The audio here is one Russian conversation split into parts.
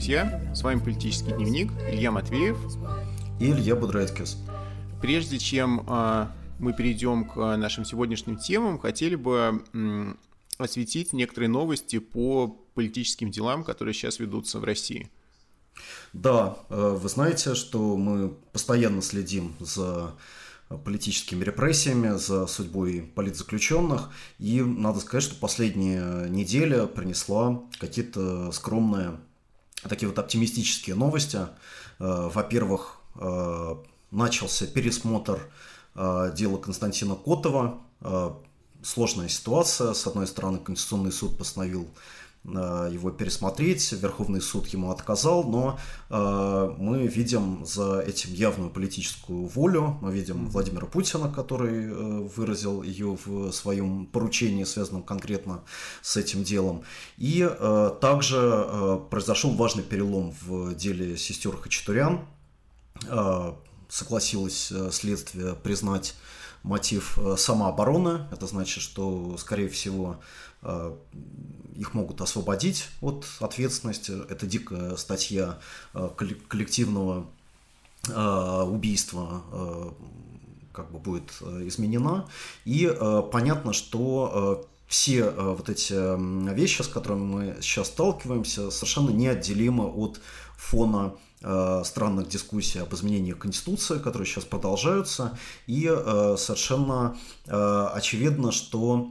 Друзья! С вами «Политический дневник» Илья Матвеев и Илья Будрайткис. Прежде чем э, мы перейдем к нашим сегодняшним темам, хотели бы осветить некоторые новости по политическим делам, которые сейчас ведутся в России. Да, э, вы знаете, что мы постоянно следим за политическими репрессиями, за судьбой политзаключенных. И надо сказать, что последняя неделя принесла какие-то скромные, такие вот оптимистические новости. Э, во-первых, э, начался пересмотр э, дела Константина Котова. Сложная ситуация. С одной стороны, Конституционный суд постановил его пересмотреть. Верховный суд ему отказал, но э, мы видим за этим явную политическую волю. Мы видим Владимира Путина, который э, выразил ее в своем поручении, связанном конкретно с этим делом. И э, также э, произошел важный перелом в деле сестер Хачатурян. Э, согласилось э, следствие признать мотив э, самообороны. Это значит, что, скорее всего, э, их могут освободить от ответственности. Это дикая статья э, коллективного убийства как бы будет изменена. И понятно, что все вот эти вещи, с которыми мы сейчас сталкиваемся, совершенно неотделимы от фона Э, странных дискуссий об изменении Конституции, которые сейчас продолжаются, и э, совершенно э, очевидно, что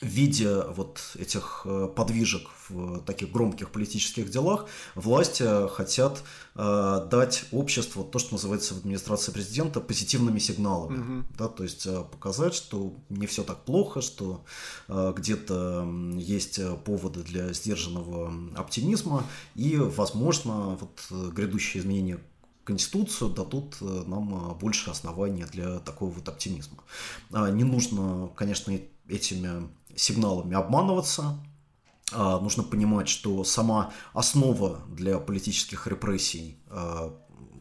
видя вот этих э, подвижек в таких громких политических делах, власти хотят э, дать обществу то, что называется в администрации президента позитивными сигналами. Угу. Да, то есть э, показать, что не все так плохо, что э, где-то есть поводы для сдержанного оптимизма, и, возможно, вот грядущие изменения Конституцию дадут нам больше оснований для такого вот оптимизма. А, не нужно, конечно, этими сигналами обманываться. А, нужно понимать, что сама основа для политических репрессий а,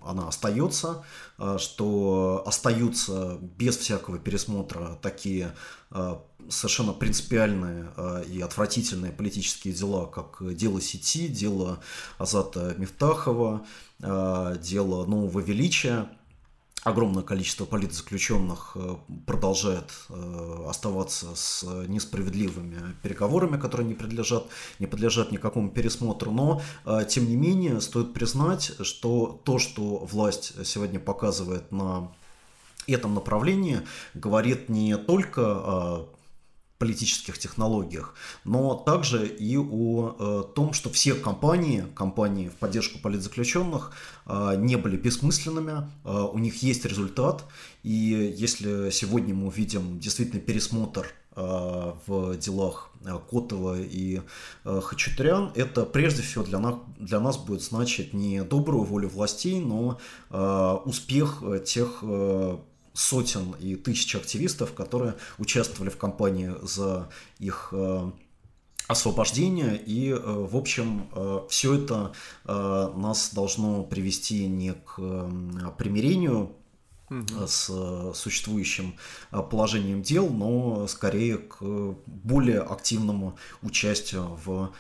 она остается, а, что остаются без всякого пересмотра такие совершенно принципиальные и отвратительные политические дела, как дело сети, дело Азата Мифтахова, дело нового величия, огромное количество политзаключенных э, продолжает э, оставаться с несправедливыми переговорами, которые не подлежат, не подлежат никакому пересмотру. Но, э, тем не менее, стоит признать, что то, что власть сегодня показывает на этом направлении, говорит не только о политических технологиях, но также и о э, том, что все компании, компании в поддержку политзаключенных э, не были бессмысленными, э, у них есть результат, и если сегодня мы увидим действительно пересмотр в делах Котова и Хачатурян, это прежде всего для нас, для нас будет значить не добрую волю властей, но успех тех сотен и тысяч активистов, которые участвовали в кампании за их э, освобождение. И, э, в общем, э, все это нас должно привести не к примирению с существующим положением дел, но скорее к более активному участию в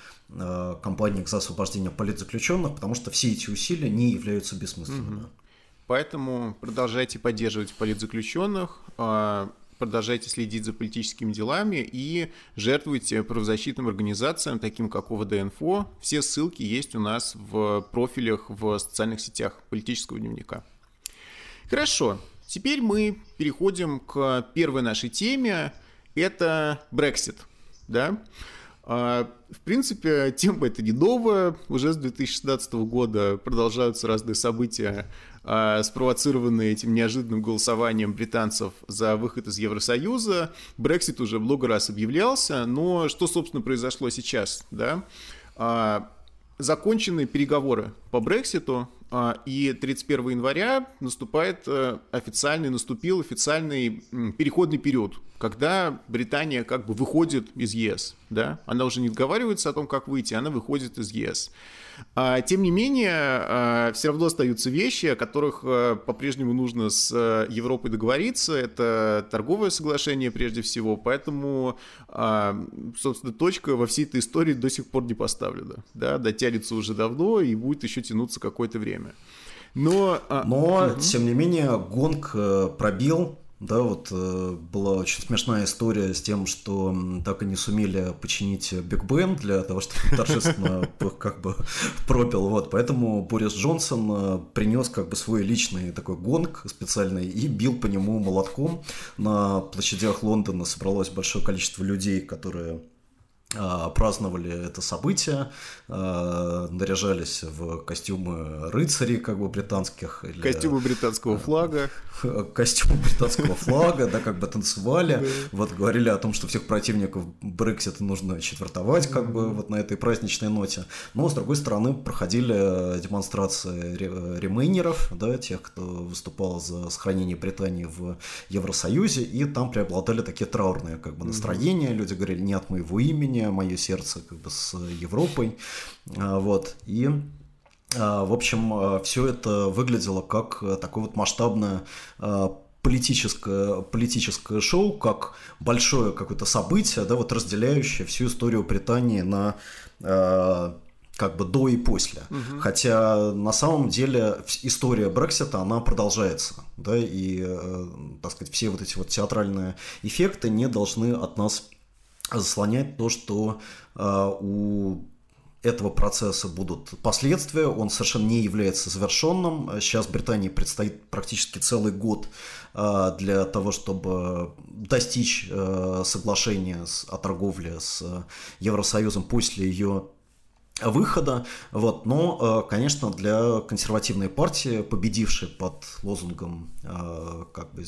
кампаниях за освобождение политзаключенных, потому что все эти усилия не являются бессмысленными. Угу. Поэтому продолжайте поддерживать политзаключенных, а, продолжайте следить за политическими делами и жертвуйте правозащитным организациям, таким как ОВД-Инфо. Все ссылки есть у нас в профилях в социальных сетях политического дневника. Хорошо, теперь мы переходим к первой нашей теме. Это Brexit. Да? А, в принципе, тема это не новая. Уже с 2016 года продолжаются разные события, а, спровоцированные этим неожиданным голосованием британцев за выход из Евросоюза. Брексит уже много раз объявлялся, но что, собственно, произошло сейчас? Да? А, закончены переговоры по Брекситу, а, и 31 января наступает э, официальный, наступил официальный переходный период, когда Британия как бы выходит из ЕС, да, она уже не договаривается о том, как выйти, она выходит из ЕС. А, тем не менее, а, все равно остаются вещи, о которых а, по-прежнему нужно с Европой договориться. Это торговое соглашение прежде всего, поэтому, собственно, точка во всей этой истории до сих пор не поставлена. Да, дотянется уже давно и будет еще тянуться какое-то время. Но, Но угу. тем не менее, гонг э, пробил да, вот э, была очень смешная история с тем, что так и не сумели починить Биг Бен для того, чтобы торжественно как бы пропил. Вот, поэтому Борис Джонсон э, принес как бы свой личный такой гонг специальный и бил по нему молотком. На площадях Лондона собралось большое количество людей, которые праздновали это событие, а, наряжались в костюмы рыцарей, как бы британских. Или... Костюмы британского флага. Костюмы британского флага, да, как бы танцевали. Вот говорили о том, что всех противников Брексита нужно четвертовать, как бы вот на этой праздничной ноте. Но, с другой стороны, проходили демонстрации ремейнеров, да, тех, кто выступал за сохранение Британии в Евросоюзе, и там преобладали такие траурные как бы настроения. Люди говорили, не от моего имени, отношения, мое сердце как бы с Европой. А, вот. И а, в общем, а, все это выглядело как такое вот масштабное политическое, политическое шоу, как большое какое-то событие, да, вот разделяющее всю историю Британии на как бы до и после. Угу. Хотя на самом деле история Брексита, она продолжается. Да, и, э, так сказать, все вот эти вот театральные эффекты не должны от нас заслонять то, что э, у этого процесса будут последствия, он совершенно не является завершенным. Сейчас Британии предстоит практически целый год э, для того, чтобы достичь э, соглашения о торговле с Евросоюзом после ее выхода. Вот. Но, э, конечно, для консервативной партии, победившей под лозунгом э, как бы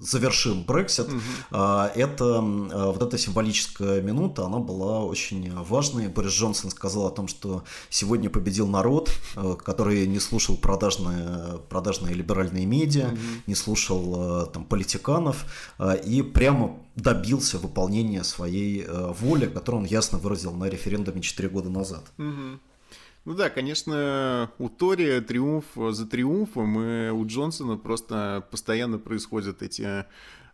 завершим Брексит, угу. это вот эта символическая минута, она была очень важной. Борис Джонсон сказал о том, что сегодня победил народ, который не слушал продажные, продажные либеральные медиа, угу. не слушал там политиканов и прямо добился выполнения своей э, воли, которую он ясно выразил на референдуме 4 года назад. Ну да, конечно, у Тори триумф за триумфом, и у Джонсона просто постоянно происходят эти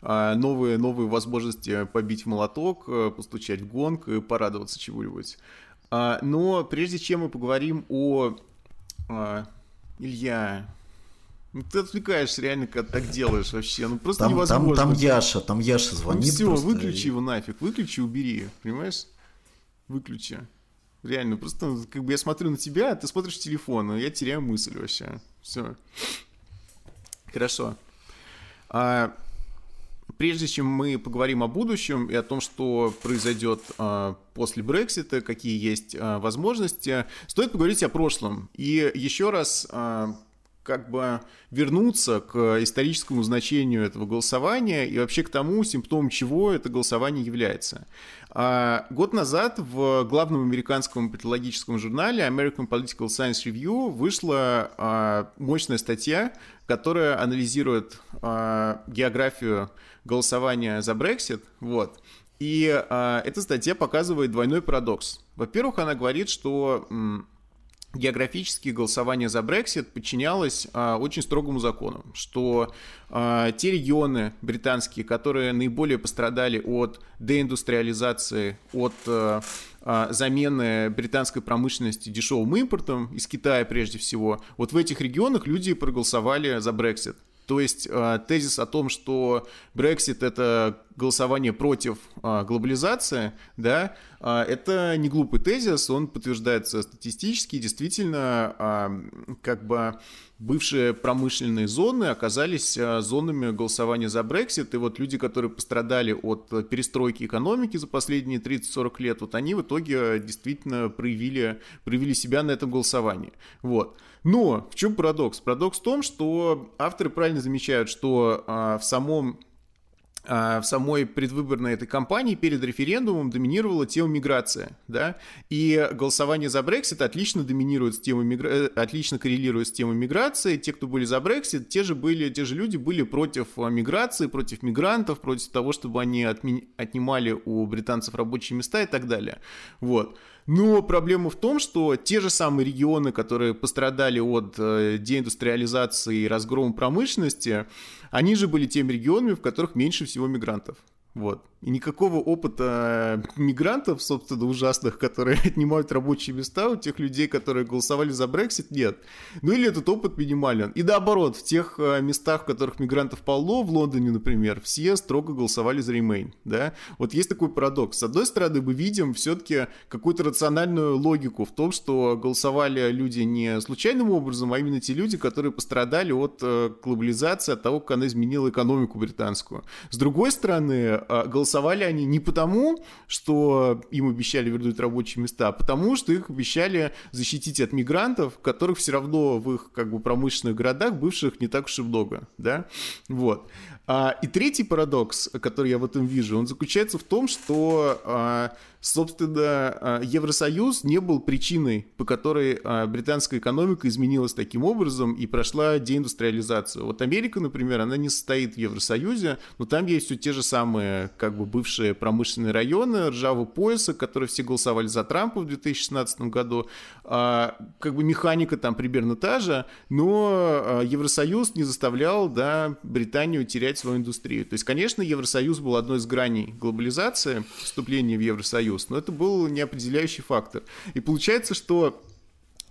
а, новые, новые возможности побить в молоток, э, постучать в гонг и порадоваться чего-нибудь. А, но прежде чем мы поговорим о... А, Илья, ну, ты отвлекаешься реально, когда так делаешь вообще. Ну просто там, невозможно. Там, там Яша, там Яша звонит. Ну, все, просто... выключи его нафиг, выключи, убери. Понимаешь? Выключи. Реально, просто как бы я смотрю на тебя, а ты смотришь в телефон, и я теряю мысль вообще. Все. Хорошо. А, прежде чем мы поговорим о будущем и о том, что произойдет а, после Брексита, какие есть а, возможности, стоит поговорить о прошлом. И еще раз а, как бы вернуться к историческому значению этого голосования и вообще к тому, симптомом чего это голосование является. А, год назад в главном американском политологическом журнале American Political Science Review вышла а, мощная статья, которая анализирует а, географию голосования за Brexit. Вот. И эта статья показывает двойной парадокс. Во-первых, она говорит, что географически голосование за Брексит подчинялось а, очень строгому закону, что а, те регионы британские, которые наиболее пострадали от деиндустриализации, от а, а, замены британской промышленности дешевым импортом из Китая прежде всего, вот в этих регионах люди проголосовали за Брексит. То есть а, тезис о том, что Brexit это голосование против а, глобализации, да, а, это не глупый тезис, он подтверждается статистически, действительно, как бы бывшие промышленные зоны оказались зонами голосования за Brexit, и вот люди, которые пострадали от перестройки экономики за последние 30-40 лет, вот они в итоге действительно проявили, проявили себя на этом голосовании. Вот. Но в чем парадокс? Парадокс в том, что авторы правильно замечают, что а, в самом а, в самой предвыборной этой кампании перед референдумом доминировала тема миграция, да, и голосование за Брексит отлично доминирует с темой мигра... Э, отлично коррелирует с темой миграции. Те, кто были за Брексит, те же были, те же люди были против а, миграции, против мигрантов, против того, чтобы они отми... отнимали у британцев рабочие места и так далее. Вот. Но проблема в том, что те же самые регионы, которые пострадали от э, деиндустриализации и разгрома промышленности, они же были теми регионами, в которых меньше всего мигрантов. Вот. И никакого опыта мигрантов, собственно, ужасных, которые отнимают рабочие места у тех людей, которые голосовали за Брексит, нет. Ну или этот опыт минимален. И наоборот, в тех э, местах, в которых мигрантов полно, в Лондоне, например, все строго голосовали за Remain. Да? Вот есть такой парадокс. С одной стороны, мы видим все-таки какую-то рациональную логику в том, что голосовали люди не случайным образом, а именно те люди, которые пострадали от э, глобализации, от того, как она изменила экономику британскую. С другой стороны, э, голосовали голосовали они не потому, что им обещали вернуть рабочие места, а потому, что их обещали защитить от мигрантов, которых все равно в их как бы промышленных городах бывших не так уж и много, да, вот. А, и третий парадокс, который я в этом вижу, он заключается в том, что а, Собственно, а, Евросоюз не был причиной, по которой а, британская экономика изменилась таким образом и прошла деиндустриализацию. Вот Америка, например, она не состоит в Евросоюзе, но там есть все те же самые, как бы, бывшие промышленные районы, ржавого пояса, которые все голосовали за Трампа в 2016 году. А, как бы механика там примерно та же, но Евросоюз не заставлял, да, Британию терять свою индустрию. То есть, конечно, Евросоюз был одной из граней глобализации, вступления в Евросоюз, Союз, но это был неопределяющий фактор. И получается, что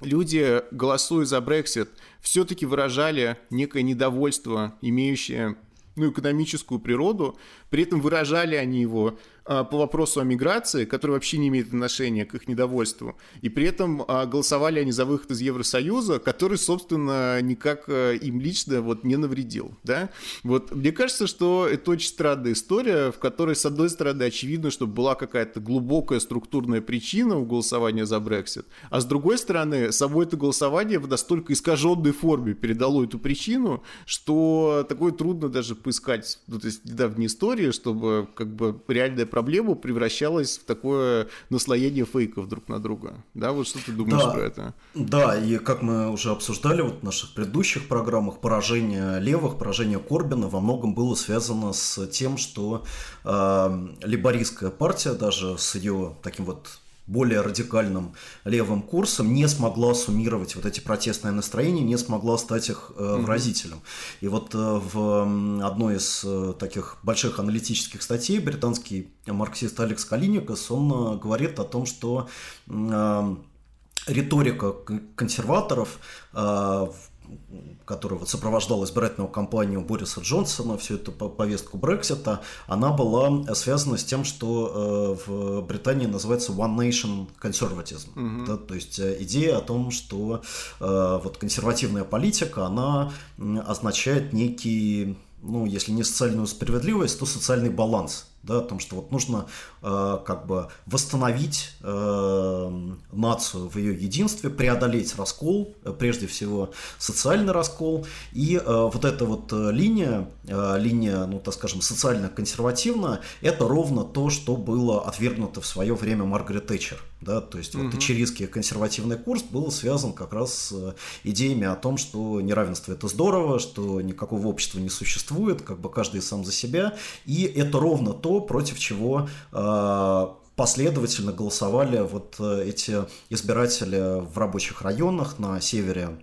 люди, голосуя за Брексит, все-таки выражали некое недовольство, имеющее ну, экономическую природу, при этом выражали они его по вопросу о миграции, который вообще не имеет отношения к их недовольству. И при этом а, голосовали они за выход из Евросоюза, который, собственно, никак а, им лично вот не навредил. Да? Вот, мне кажется, что это очень странная история, в которой, с одной стороны, очевидно, что была какая-то глубокая структурная причина у голосования за Брексит, а с другой стороны, само это голосование в настолько искаженной форме передало эту причину, что такое трудно даже поискать ну, то есть недавней истории, чтобы как бы реальная проблему превращалась в такое наслоение фейков друг на друга. Да, вот что ты думаешь да, про это? Да, и как мы уже обсуждали вот в наших предыдущих программах, поражение левых, поражение Корбина во многом было связано с тем, что э, либористская партия даже с ее таким вот более радикальным левым курсом, не смогла суммировать вот эти протестные настроения, не смогла стать их э, выразителем. И вот э, в одной из э, таких больших аналитических статей британский марксист Алекс Калиникас, он э, говорит о том, что э, риторика консерваторов э, которая вот сопровождала избирательную кампанию Бориса Джонсона, всю эту повестку Брексита, она была связана с тем, что э, в Британии называется One Nation Conservatism. Mm-hmm. Да, то есть э, идея о том, что э, вот консервативная политика, она означает некий, ну, если не социальную справедливость, то социальный баланс да, о том, что вот нужно э, как бы восстановить э, нацию в ее единстве, преодолеть раскол, э, прежде всего социальный раскол, и э, вот эта вот э, линия, э, линия, ну так скажем, социально-консервативная, это ровно то, что было отвергнуто в свое время Маргарет Тэтчер, да, то есть угу. вот тэтчеристский консервативный курс был связан как раз с идеями о том, что неравенство это здорово, что никакого общества не существует, как бы каждый сам за себя, и это ровно то, то, против чего э, последовательно голосовали вот э, эти избиратели в рабочих районах на севере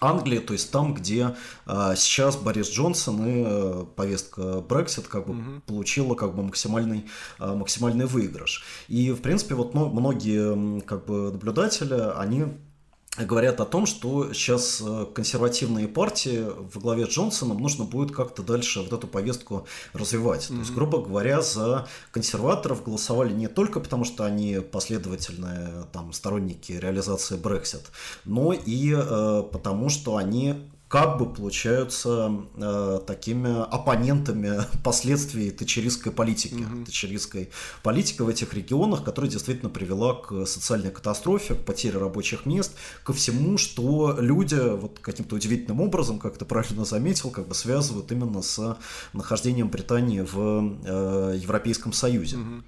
Англии, то есть там, где э, сейчас Борис Джонсон и э, повестка Brexit как бы угу. получила как бы максимальный э, максимальный выигрыш. И в принципе вот ну, многие как бы наблюдатели они говорят о том, что сейчас э, консервативные партии во главе с Джонсоном нужно будет как-то дальше вот эту повестку развивать. Mm-hmm. То есть, грубо говоря, за консерваторов голосовали не только потому, что они последовательные там, сторонники реализации Brexit, но и э, потому, что они как бы получаются э, такими оппонентами последствий тачеристской политики. Mm-hmm. Тачеристской политики в этих регионах, которая действительно привела к социальной катастрофе, к потере рабочих мест, ко всему, что люди вот каким-то удивительным образом, как ты правильно заметил, как бы связывают именно с нахождением Британии в э, Европейском Союзе. Mm-hmm.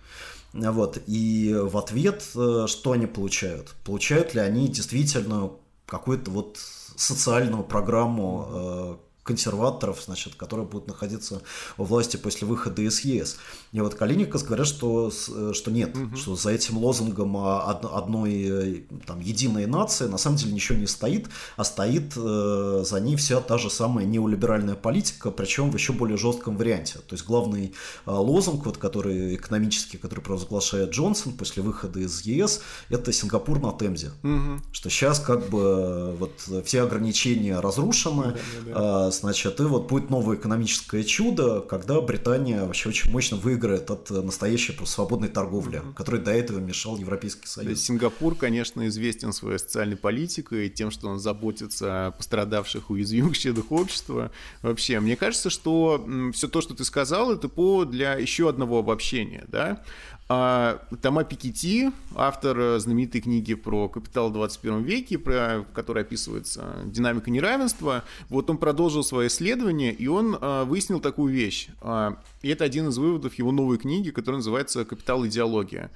Вот. И в ответ э, что они получают? Получают ли они действительно какую-то вот социальную программу э, консерваторов, значит, которые будут находиться во власти после выхода из ЕС. И вот Калиникас говорят, что, э, что нет, угу. что за этим лозунгом одной э, там, единой нации на самом деле ничего не стоит, а стоит э, за ней вся та же самая неолиберальная политика, причем в еще более жестком варианте. То есть главный э, лозунг, вот, который экономический, который провозглашает Джонсон после выхода из ЕС, это Сингапур на Темзе. Угу. Что сейчас как бы вот все ограничения разрушены, да, да, да. Э, значит, и вот будет новое экономическое чудо, когда Британия вообще очень мощно выиграет от настоящей свободной торговли, mm-hmm. которой до этого мешал Европейский Союз. Да, Сингапур, конечно, известен своей социальной политикой, и тем, что он заботится о пострадавших, уязвимых членах общества. Вообще, мне кажется, что все то, что ты сказал, это повод для еще одного обобщения, да, Тома Пикетти, автор э, знаменитой книги про капитал в 21 веке, про, в которой описывается динамика неравенства, вот он продолжил свое исследование, и он а, выяснил такую вещь. А, и это один из выводов его новой книги, которая называется «Капитал идеология».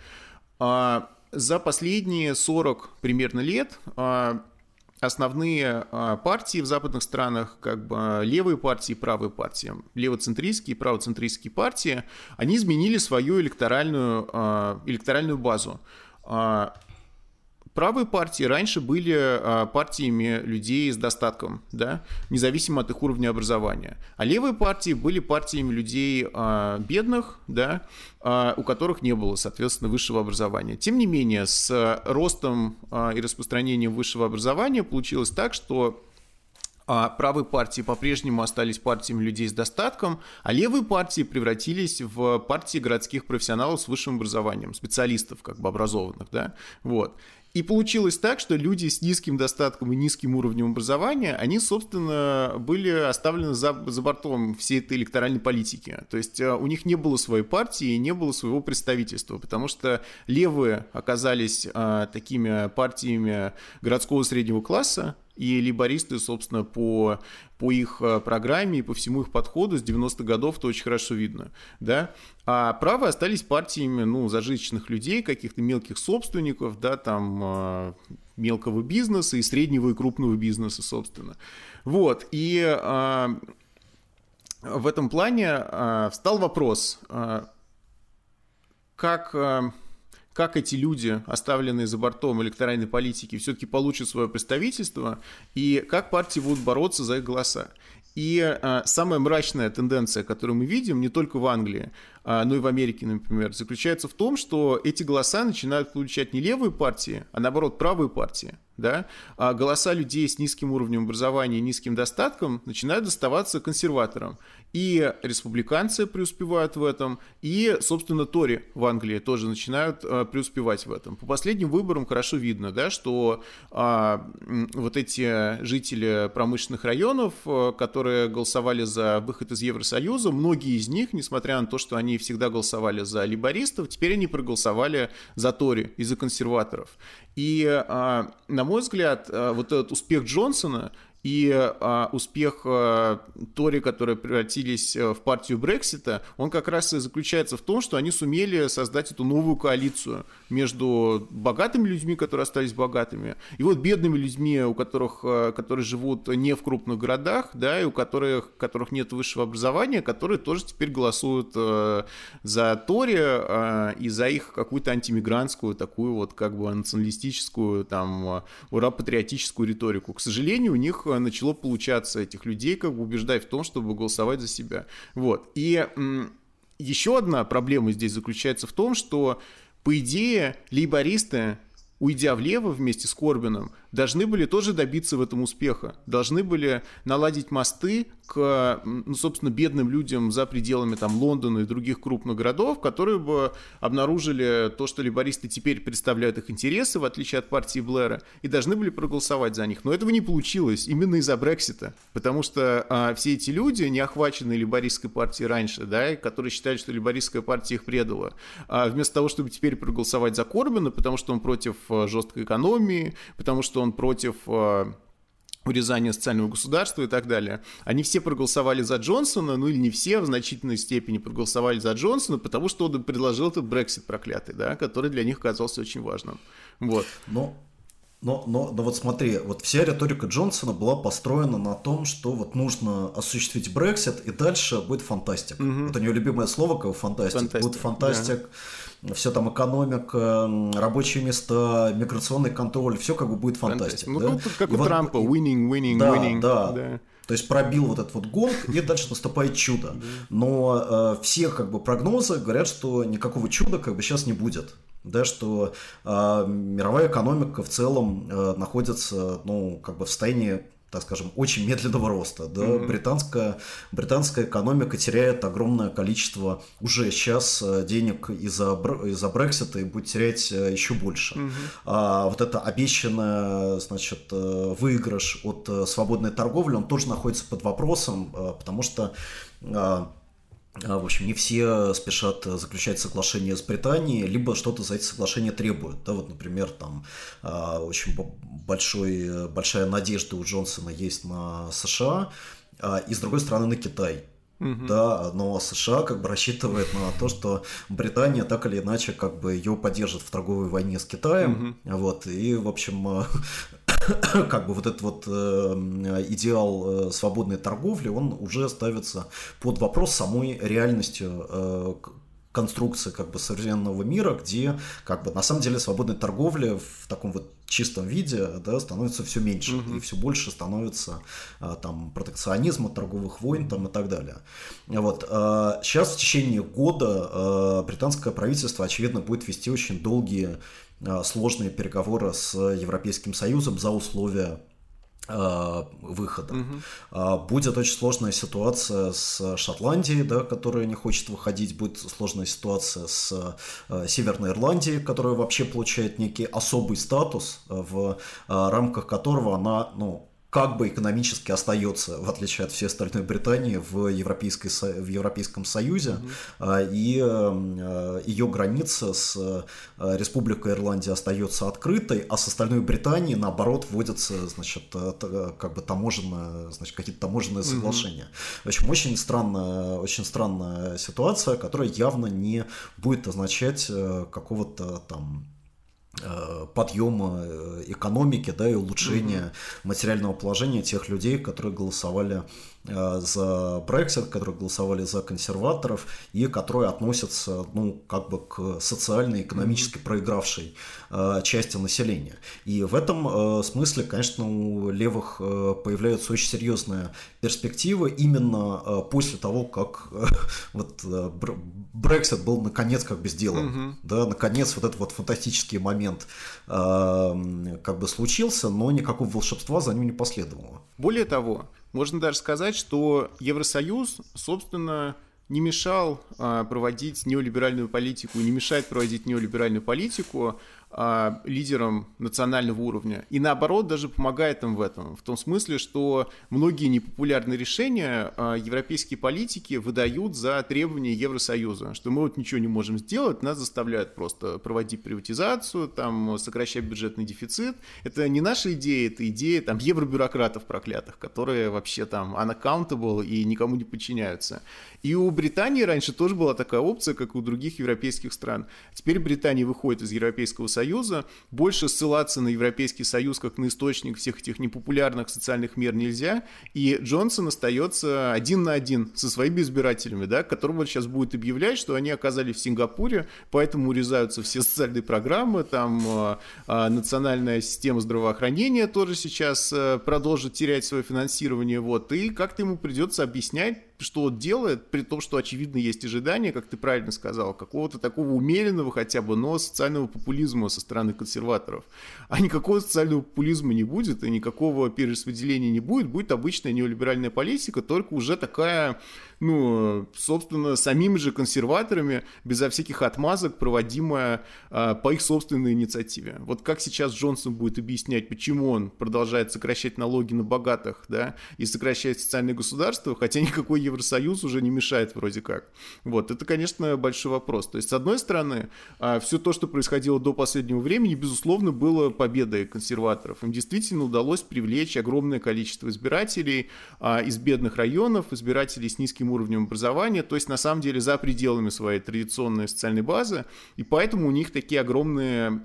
А, за последние 40 примерно лет а, основные а, партии в западных странах, как бы а, левые партии и правые партии, левоцентристские и правоцентристские партии, они изменили свою электоральную, а, электоральную базу. Правые партии раньше были а, партиями людей с достатком, да, независимо от их уровня образования. А левые партии были партиями людей а, бедных, да, а, у которых не было, соответственно, высшего образования. Тем не менее, с ростом и распространением высшего образования получилось так, что а правые партии по-прежнему остались партиями людей с достатком, а левые партии превратились в партии городских профессионалов с высшим образованием, специалистов как бы образованных, да, вот. И получилось так, что люди с низким достатком и низким уровнем образования, они, собственно, были оставлены за, за бортом всей этой электоральной политики. То есть э, у них не было своей партии и не было своего представительства, потому что левые оказались а, такими партиями городского среднего класса, и либористы, собственно, по, по их э, программе и по всему их подходу с 90-х годов это очень хорошо видно. Да? А правые остались партиями ну, зажиточных людей, каких-то мелких собственников, да, там, э, мелкого бизнеса и среднего и крупного бизнеса, собственно. Вот, и э, в этом плане э, встал вопрос, э, как... Как эти люди, оставленные за бортом электоральной политики, все-таки получат свое представительство, и как партии будут бороться за их голоса. И а, самая мрачная тенденция, которую мы видим не только в Англии, а, но и в Америке, например, заключается в том, что эти голоса начинают получать не левые партии, а наоборот правые партии. Да? А голоса людей с низким уровнем образования и низким достатком начинают доставаться консерваторам. И республиканцы преуспевают в этом, и, собственно, Тори в Англии тоже начинают э, преуспевать в этом. По последним выборам хорошо видно, да, что э, вот эти жители промышленных районов, э, которые голосовали за выход из Евросоюза, многие из них, несмотря на то, что они всегда голосовали за либористов, теперь они проголосовали за Тори и за консерваторов. И, э, на мой взгляд, э, вот этот успех Джонсона и а, успех а, Тори, которые превратились э, в партию Брексита, он как раз и заключается в том, что они сумели создать эту новую коалицию между богатыми людьми, которые остались богатыми, и вот бедными людьми, у которых, э, которые живут не в крупных городах, да, и у которых, которых нет высшего образования, которые тоже теперь голосуют э, за Тори э, и за их какую-то антимигрантскую, такую вот как бы националистическую, там, ура-патриотическую риторику. К сожалению, у них начало получаться этих людей как бы убеждать в том, чтобы голосовать за себя. Вот. И еще одна проблема здесь заключается в том, что, по идее, лейбористы уйдя влево вместе с Корбином, должны были тоже добиться в этом успеха. Должны были наладить мосты к, ну, собственно, бедным людям за пределами там Лондона и других крупных городов, которые бы обнаружили то, что либористы теперь представляют их интересы, в отличие от партии Блэра, и должны были проголосовать за них. Но этого не получилось именно из-за Брексита, потому что а, все эти люди, не охваченные либористской партией раньше, да, которые считали, что либористская партия их предала, а, вместо того, чтобы теперь проголосовать за Корбина, потому что он против а, жесткой экономии, потому что он против а, урезания социального государства и так далее. Они все проголосовали за Джонсона, ну или не все, в значительной степени проголосовали за Джонсона, потому что он предложил этот Брексит проклятый, да, который для них оказался очень важным. Вот. Но но, но, но вот смотри, вот вся риторика Джонсона была построена на том, что вот нужно осуществить Брексит, и дальше будет фантастик. Угу. Это у него любимое слово, как фантастик. фантастик. Будет фантастик. Да все там экономика, рабочие места, миграционный контроль, все как бы будет фантастика. Ну, да? как и у вот, Трампа, winning, winning, да, winning. Да, да. То есть пробил вот этот вот гонг, и дальше наступает чудо. Но э, все как бы прогнозы говорят, что никакого чуда как бы сейчас не будет. Да, что э, мировая экономика в целом э, находится ну, как бы в состоянии так скажем, очень медленного роста. Да? Mm-hmm. Британская, британская экономика теряет огромное количество уже сейчас э, денег из-за, из-за Брексита и будет терять э, еще больше. Mm-hmm. А вот это обещанный значит, э, выигрыш от свободной торговли, он тоже находится под вопросом, потому что в общем, не все спешат заключать соглашение с Британией, либо что-то за эти соглашения требуют. Да, вот, например, там а, очень большой, большая надежда у Джонсона есть на США, а, и с другой стороны на Китай. Угу. Да, но США как бы рассчитывает на то, что Британия так или иначе как бы ее поддержит в торговой войне с Китаем. Угу. Вот, и, в общем, как бы вот этот вот э, идеал э, свободной торговли, он уже ставится под вопрос самой реальностью э, конструкции как бы современного мира, где как бы на самом деле свободной торговли в таком вот чистом виде да, становится все меньше угу. и все больше становится а, там протекционизма, торговых войн там и так далее. Вот сейчас в течение года британское правительство очевидно будет вести очень долгие сложные переговоры с Европейским Союзом за условия а, выхода. Угу. Будет очень сложная ситуация с Шотландией, да, которая не хочет выходить, будет сложная ситуация с Северной Ирландией, которая вообще получает некий особый статус, в рамках которого она ну, как бы экономически остается, в отличие от всей остальной Британии, в, Европейской, в Европейском Союзе. Mm-hmm. И э, ее граница с э, Республикой Ирландия остается открытой, а с остальной Британией, наоборот, вводятся, значит, э, как бы таможенные, значит, какие-то таможенные соглашения. Mm-hmm. В общем, очень странная, очень странная ситуация, которая явно не будет означать какого-то там подъема э, экономики да, и улучшения mm-hmm. материального положения тех людей, которые голосовали Э, за Brexit, которые голосовали за консерваторов и которые относятся, ну, как бы к социальной, экономически проигравшей э, части населения. И в этом э, смысле, конечно, у левых появляются очень серьезные перспективы именно после того, как вот Brexit был наконец как бы сделан, угу. да, наконец вот этот вот фантастический момент как бы случился, но никакого волшебства за ним не последовало. Более того, можно даже сказать, что Евросоюз, собственно, не мешал а, проводить неолиберальную политику, не мешает проводить неолиберальную политику а, лидерам национального уровня. И наоборот, даже помогает им в этом. В том смысле, что многие непопулярные решения а, европейские политики выдают за требования Евросоюза. Что мы вот ничего не можем сделать, нас заставляют просто проводить приватизацию, там, сокращать бюджетный дефицит. Это не наша идея, это идея там, евробюрократов проклятых, которые вообще там unaccountable и никому не подчиняются. И у Британии раньше тоже была такая опция, как и у других европейских стран. Теперь Британия выходит из Европейского Союза, больше ссылаться на Европейский Союз как на источник всех этих непопулярных социальных мер нельзя, и Джонсон остается один на один со своими избирателями, да, которым он сейчас будет объявлять, что они оказались в Сингапуре, поэтому урезаются все социальные программы, там э, э, национальная система здравоохранения тоже сейчас э, продолжит терять свое финансирование, вот, и как-то ему придется объяснять что он делает, при том, что, очевидно, есть ожидания, как ты правильно сказал, какого-то такого умеренного хотя бы, но социального популизма со стороны консерваторов. А никакого социального популизма не будет, и никакого перераспределения не будет, будет обычная неолиберальная политика, только уже такая ну, собственно, самими же консерваторами, безо всяких отмазок, проводимая а, по их собственной инициативе. Вот как сейчас Джонсон будет объяснять, почему он продолжает сокращать налоги на богатых, да, и сокращать социальное государство, хотя никакой Евросоюз уже не мешает вроде как. Вот, это, конечно, большой вопрос. То есть, с одной стороны, а, все то, что происходило до последнего времени, безусловно, было победой консерваторов. Им действительно удалось привлечь огромное количество избирателей из бедных районов, избирателей с низким уровнем образования, то есть на самом деле за пределами своей традиционной социальной базы, и поэтому у них такие огромные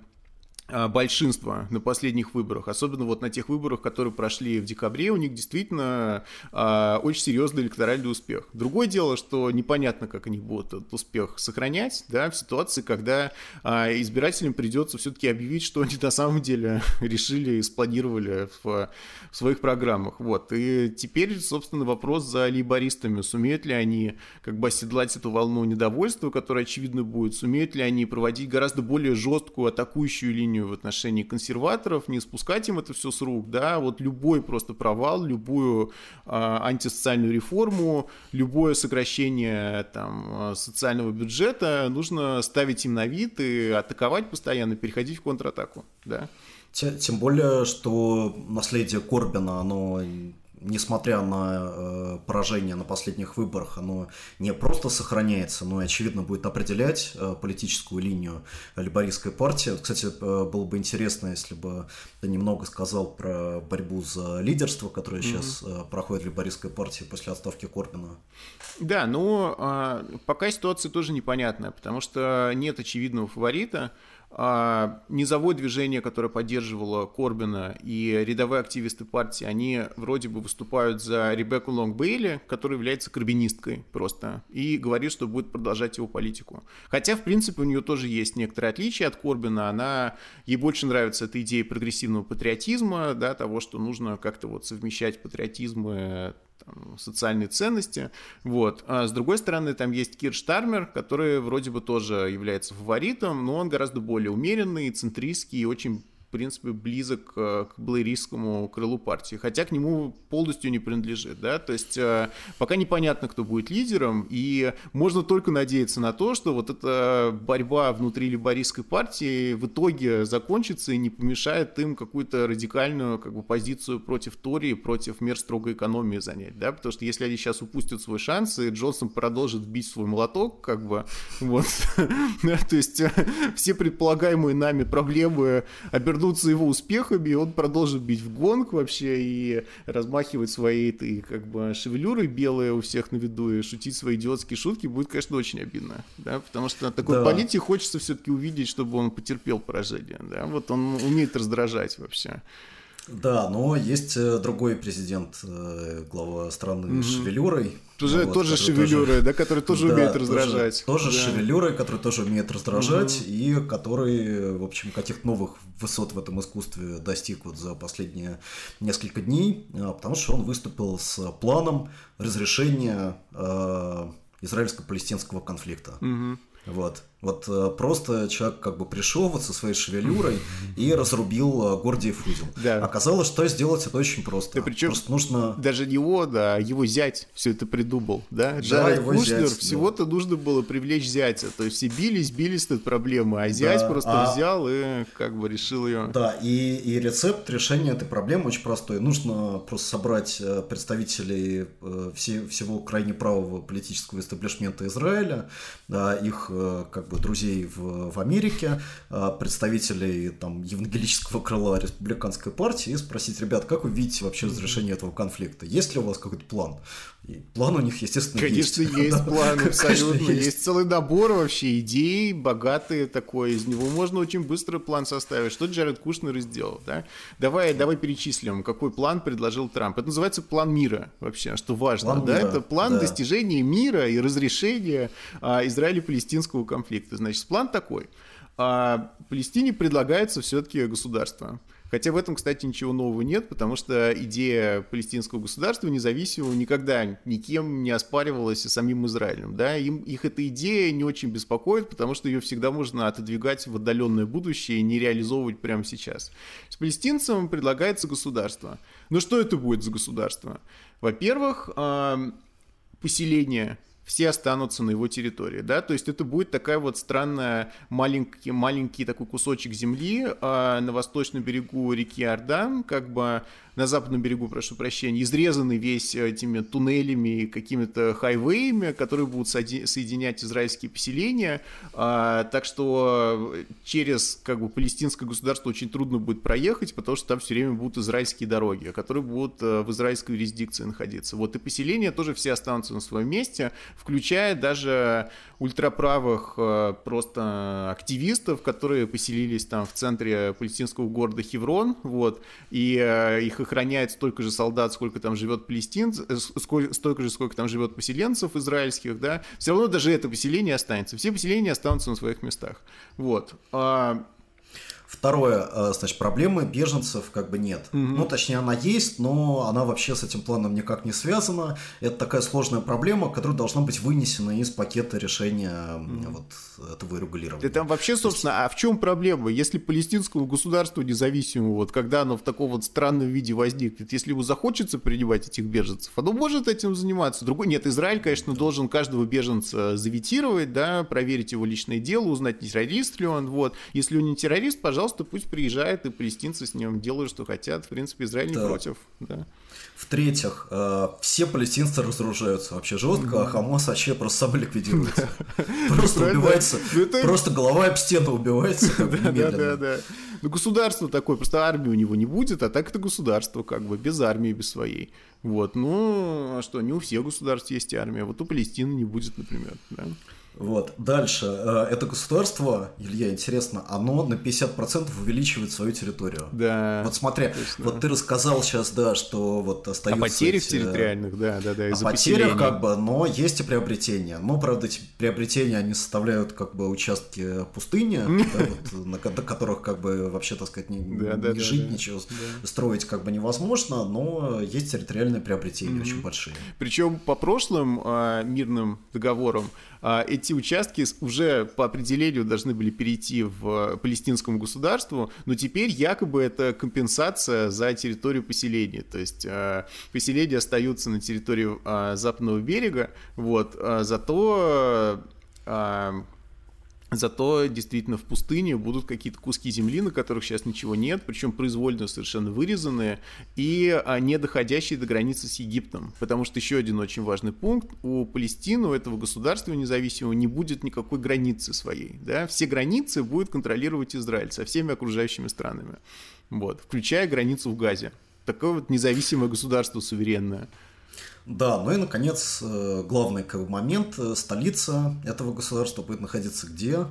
большинство на последних выборах, особенно вот на тех выборах, которые прошли в декабре, у них действительно э, очень серьезный электоральный успех. Другое дело, что непонятно, как они будут этот успех сохранять, да, в ситуации, когда э, избирателям придется все-таки объявить, что они на самом деле решили и спланировали в, в своих программах. Вот. И теперь, собственно, вопрос за лейбористами, сумеют ли они как бы оседлать эту волну недовольства, которая, очевидно, будет, сумеют ли они проводить гораздо более жесткую атакующую линию линию в отношении консерваторов, не спускать им это все с рук, да, вот любой просто провал, любую э, антисоциальную реформу, любое сокращение там социального бюджета нужно ставить им на вид и атаковать постоянно, переходить в контратаку, да. Тем более, что наследие Корбина, оно несмотря на э, поражение на последних выборах, оно не просто сохраняется, но и, очевидно, будет определять э, политическую линию либористской партии. Кстати, э, было бы интересно, если бы ты немного сказал про борьбу за лидерство, которое mm-hmm. сейчас э, проходит в либористской партии после отставки Корбина. Да, но э, пока ситуация тоже непонятная, потому что нет очевидного фаворита. А, низовое движение, которое поддерживало Корбина, и рядовые активисты партии, они вроде бы выступают за Ребекку Лонг Бейли, которая является карбинисткой просто, и говорит, что будет продолжать его политику. Хотя, в принципе, у нее тоже есть некоторые отличия от Корбина. Она, ей больше нравится эта идея прогрессивного патриотизма, да, того, что нужно как-то вот совмещать патриотизм и там, социальные ценности. Вот. А с другой стороны, там есть Кир Штармер, который вроде бы тоже является фаворитом, но он гораздо более умеренный, центристский и очень в принципе, близок к блэристскому крылу партии, хотя к нему полностью не принадлежит, да, то есть э, пока непонятно, кто будет лидером, и можно только надеяться на то, что вот эта борьба внутри либористской партии в итоге закончится и не помешает им какую-то радикальную как бы позицию против Тори, против мер строгой экономии занять, да, потому что если они сейчас упустят свой шанс, и Джонсон продолжит бить свой молоток, как бы, вот, то есть э, все предполагаемые нами проблемы обернутся обернуться его успехами, и он продолжит бить в гонг вообще и размахивать своей этой как бы шевелюрой белой у всех на виду и шутить свои идиотские шутки будет, конечно, очень обидно, да, потому что на такой да. политике хочется все-таки увидеть, чтобы он потерпел поражение, да, вот он умеет раздражать вообще. Да, но есть э, другой президент, э, глава страны угу. с шевелюрой. Тоже, вот, тоже шевелюрой, тоже, да, который тоже да, умеет раздражать. Тоже, тоже да. шевелюрой, который тоже умеет раздражать, угу. и который, в общем, каких-то новых высот в этом искусстве достиг вот за последние несколько дней, а, потому что он выступил с планом разрешения э, израильско-палестинского конфликта. Угу. Вот. Вот э, просто человек как бы пришел вот со своей шевелюрой и разрубил э, Гордиев узел. Да. Оказалось, что сделать это очень просто. Да, причем просто нужно... даже не его, да, его зять все это придумал, да? Да, Кушнер, всего-то да. нужно было привлечь зятя. То есть все бились, бились над проблемой, а зять да, просто а... взял и как бы решил ее. Да, и, и рецепт решения этой проблемы очень простой. Нужно просто собрать э, представителей все, всего крайне правого политического истеблишмента Израиля, да, их как бы друзей в, в Америке, а, представителей там евангелического крыла республиканской партии и спросить, ребят, как вы видите вообще разрешение этого конфликта? Есть ли у вас какой-то план? И план у них, естественно, Конечно, есть. есть план, абсолютно. Есть. есть целый набор вообще идей, богатые такой. Из него можно очень быстро план составить. Что Джаред Кушнер и сделал, да? Давай, давай перечислим, какой план предложил Трамп. Это называется план мира вообще, что важно, план да? Мира, Это план да. достижения мира и разрешения а, Израиля-палестинского конфликта. Значит, план такой. А, Палестине предлагается все-таки государство Хотя в этом, кстати, ничего нового нет, потому что идея палестинского государства независимого никогда никем не оспаривалась и самим Израилем. Да? Им, их эта идея не очень беспокоит, потому что ее всегда можно отодвигать в отдаленное будущее и не реализовывать прямо сейчас. С палестинцам предлагается государство. Но что это будет за государство? Во-первых, поселение все останутся на его территории, да, то есть это будет такая вот странная маленький, маленький такой кусочек земли э, на восточном берегу реки Ордан, как бы на западном берегу, прошу прощения, изрезанный весь этими туннелями и какими-то хайвеями, которые будут соединять израильские поселения. А, так что через как бы палестинское государство очень трудно будет проехать, потому что там все время будут израильские дороги, которые будут э, в израильской юрисдикции находиться. Вот и поселения тоже все останутся на своем месте, включая даже ультраправых э, просто активистов, которые поселились там в центре палестинского города Хеврон, вот, и э, их охраняет столько же солдат, сколько там живет палестинцев, э, столько же, сколько там живет поселенцев израильских, да, все равно даже это поселение останется. Все поселения останутся на своих местах. Вот. А, Второе, э, значит, проблемы беженцев как бы нет. Угу. Ну, точнее, она есть, но она вообще с этим планом никак не связана. Это такая сложная проблема, которая должна быть вынесена из пакета решения угу. вот этого регулирования. Да там вообще, собственно, а в чем проблема? Если палестинскому государству независимому, вот когда оно в таком вот странном виде возникнет, если ему захочется принимать этих беженцев, оно может этим заниматься. Другой нет, Израиль, конечно, должен каждого беженца заветировать, да, проверить его личное дело, узнать, не террорист ли он, вот. Если он не террорист, пожалуйста, пожалуйста, пусть приезжает, и палестинцы с ним делают, что хотят. В принципе, Израиль не да. против. Да. В-третьих, э, все палестинцы разоружаются вообще жестко, а Хамас вообще просто сам ликвидируется. Просто убивается, ну, просто голова об стену убивается. Да, да, да. Ну, государство такое, просто армии у него не будет, а так это государство, как бы, без армии, без своей. Вот, ну, а что, не у всех государств есть армия, вот у Палестины не будет, например, да. Вот. Дальше. Э, это государство, Илья, интересно, оно на 50% увеличивает свою территорию. Да. Вот смотри, точно. вот ты рассказал сейчас, да, что вот остаются... О потерях эти... территориальных, да, да, да, О потерях, как бы, но есть и приобретения. Но, правда, эти приобретения, они составляют, как бы, участки пустыни, на которых, как бы, вообще, так сказать, не жить, ничего строить, как бы, невозможно, но есть территориальные приобретения очень большие. Причем по прошлым а, мирным договорам эти участки уже по определению должны были перейти в палестинскому государству, но теперь якобы это компенсация за территорию поселения. То есть а, поселения остаются на территории а, западного берега, вот, зато Зато действительно в пустыне будут какие-то куски земли, на которых сейчас ничего нет, причем произвольно совершенно вырезанные и а, не доходящие до границы с Египтом. Потому что еще один очень важный пункт, у Палестины, у этого государства независимого не будет никакой границы своей. Да? Все границы будет контролировать Израиль со всеми окружающими странами, вот, включая границу в Газе. Такое вот независимое государство суверенное. Да, ну и, наконец, э, главный как бы, момент, э, столица этого государства будет находиться где?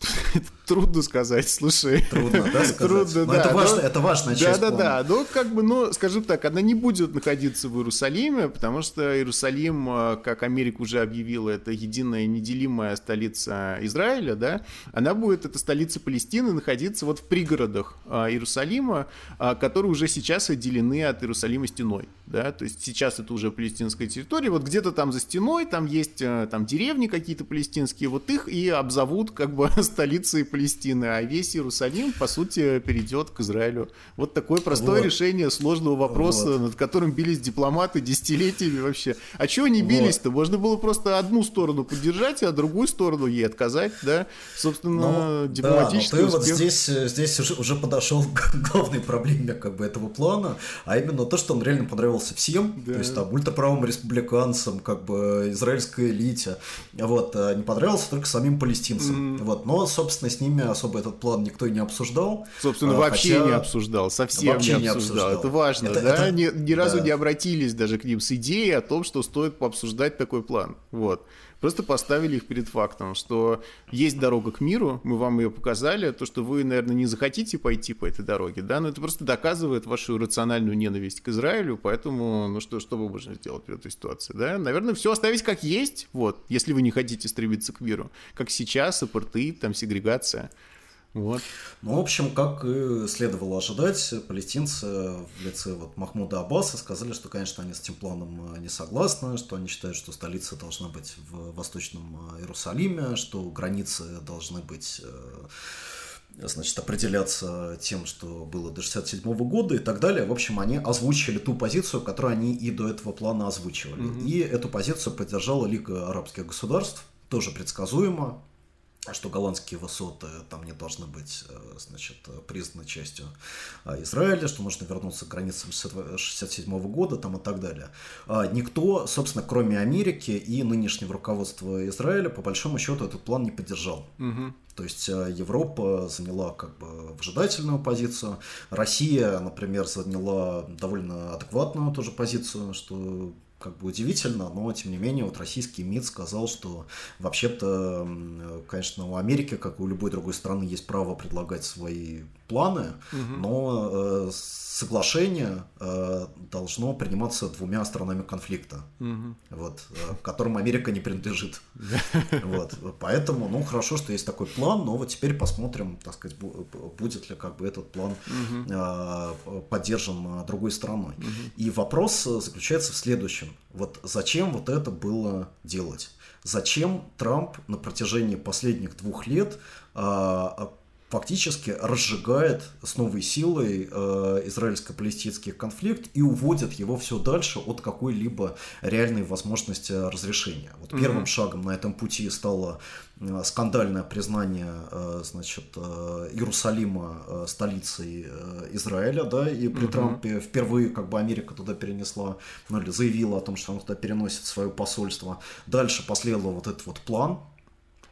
Трудно сказать, слушай. Трудно, да, сказать? Трудно, но да. Это, важно, но... это важная часть Да, да, да. Ну, как бы, ну, скажем так, она не будет находиться в Иерусалиме, потому что Иерусалим, э, как Америка уже объявила, это единая неделимая столица Израиля, да, она будет, это столица Палестины, находиться вот в пригородах Иерусалима, которые уже сейчас отделены от Иерусалима стеной, да, то есть сейчас это уже палестинская территория, вот где-то там за стеной, там есть там деревни какие-то палестинские, вот их и обзовут как бы столицей Палестины, а весь Иерусалим, по сути, перейдет к Израилю. Вот такое простое вот. решение сложного вопроса, вот. над которым бились дипломаты десятилетиями вообще. А чего не бились-то? Вот. Можно было просто одну сторону поддержать, а другую сторону ей отказать, да? Собственно, ну, дипломатический да, но ты успех. вот здесь, здесь уже, уже подошел к главной проблеме как бы этого плана, а именно то, что он реально понравился всем, да. то есть там ультраправым республиканцам, как бы израильской элите, вот, а не понравился только самим палестинцам, mm. вот, но, собственно, с ними особо этот план никто и не обсуждал. Собственно, а, вообще хотя... не обсуждал, совсем вообще не, обсуждал. не обсуждал. Это важно, это, да? Это... Ни, ни разу да. не обратились даже к ним с идеей о том, что стоит пообсуждать такой план. Вот. Просто поставили их перед фактом, что есть дорога к миру, мы вам ее показали, то, что вы, наверное, не захотите пойти по этой дороге, да, но это просто доказывает вашу рациональную ненависть к Израилю, поэтому, ну что, что вы можете сделать в этой ситуации, да? Наверное, все оставить как есть, вот, если вы не хотите стремиться к миру, как сейчас, апартеид, там, сегрегация. Вот. Ну, в общем, как и следовало ожидать, палестинцы в лице вот Махмуда Аббаса сказали, что, конечно, они с этим планом э, не согласны, что они считают, что столица должна быть в Восточном э, Иерусалиме, что границы должны быть э, значит, определяться тем, что было до 67 года и так далее. В общем, они озвучили ту позицию, которую они и до этого плана озвучивали. Mm-hmm. И эту позицию поддержала Лига арабских государств, тоже предсказуемо, что голландские высоты там не должны быть э, значит, признаны частью Израиля, что нужно вернуться к границам 1967 года там, и так далее. А, никто, собственно, кроме Америки и нынешнего руководства Израиля, по большому счету, этот план не поддержал. Угу. То есть э, Европа заняла как бы выжидательную позицию, Россия, например, заняла довольно адекватную тоже позицию, что как бы удивительно, но тем не менее вот российский МИД сказал, что вообще-то, конечно, у Америки, как и у любой другой страны, есть право предлагать свои планы, угу. но э, соглашение э, должно приниматься двумя сторонами конфликта, угу. вот, э, которым Америка не принадлежит. Вот, поэтому, ну, хорошо, что есть такой план, но вот теперь посмотрим, так сказать, будет ли как бы этот план э, поддержан другой стороной. И вопрос заключается в следующем. Вот зачем вот это было делать? Зачем Трамп на протяжении последних двух лет а, фактически разжигает с новой силой э, израильско-палестинский конфликт и уводит его все дальше от какой-либо реальной возможности разрешения. Вот mm-hmm. первым шагом на этом пути стало э, скандальное признание э, значит, э, Иерусалима столицей Израиля, да, и при mm-hmm. Трампе впервые как бы Америка туда перенесла, ну или заявила о том, что она туда переносит свое посольство. Дальше последовал вот этот вот план,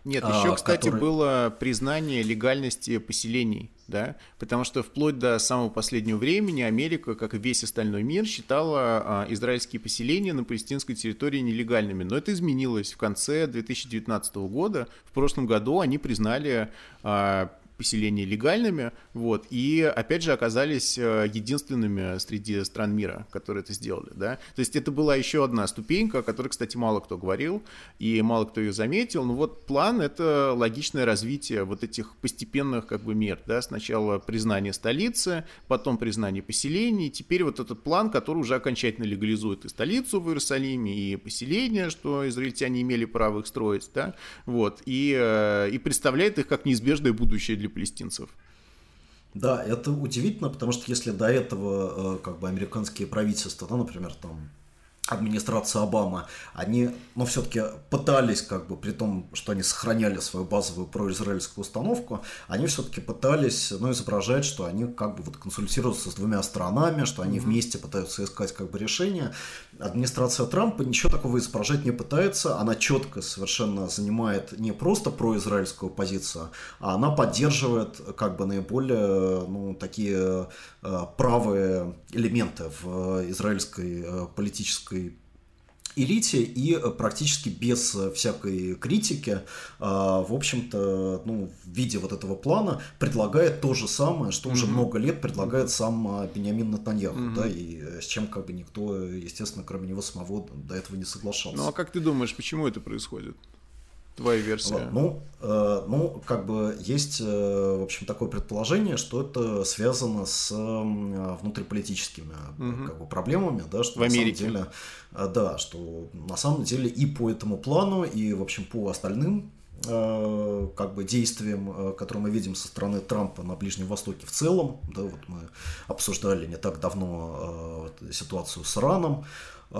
нет, еще, а, кстати, который... было признание легальности поселений, да, потому что вплоть до самого последнего времени Америка, как и весь остальной мир, считала а, израильские поселения на палестинской территории нелегальными. Но это изменилось в конце 2019 года. В прошлом году они признали а, поселения легальными, вот, и опять же оказались э, единственными среди стран мира, которые это сделали, да. То есть это была еще одна ступенька, о которой, кстати, мало кто говорил, и мало кто ее заметил, но вот план — это логичное развитие вот этих постепенных как бы мер, да, сначала признание столицы, потом признание поселений, теперь вот этот план, который уже окончательно легализует и столицу в Иерусалиме, и поселения, что израильтяне имели право их строить, да, вот, и, э, и представляет их как неизбежное будущее для палестинцев. Да, это удивительно, потому что если до этого э, как бы американские правительства, да, например, там администрация Обамы, они, ну, все-таки пытались, как бы, при том, что они сохраняли свою базовую произраильскую установку, они все-таки пытались, ну, изображать, что они, как бы, вот консультируются с двумя сторонами, что они mm-hmm. вместе пытаются искать, как бы, решение. Администрация Трампа ничего такого изображать не пытается, она четко совершенно занимает не просто произраильскую позицию, а она поддерживает, как бы, наиболее, ну, такие э, правые элементы в израильской э, политической элите и практически без всякой критики, а, в общем-то, ну, в виде вот этого плана предлагает то же самое, что уже mm-hmm. много лет предлагает сам а, Бениамин Натаньяху, mm-hmm. да, и с чем как бы никто, естественно, кроме него самого до этого не соглашался. Ну а как ты думаешь, почему это происходит? Твоя версия. Ну, э, ну, как бы есть, э, в общем, такое предположение, что это связано с э, внутриполитическими угу. как бы, проблемами, да, что в Америке. на самом деле, э, да, что на самом деле и по этому плану, и, в общем, по остальным э, как бы действиям, э, которые мы видим со стороны Трампа на Ближнем Востоке в целом, да, вот мы обсуждали не так давно ситуацию с Ираном,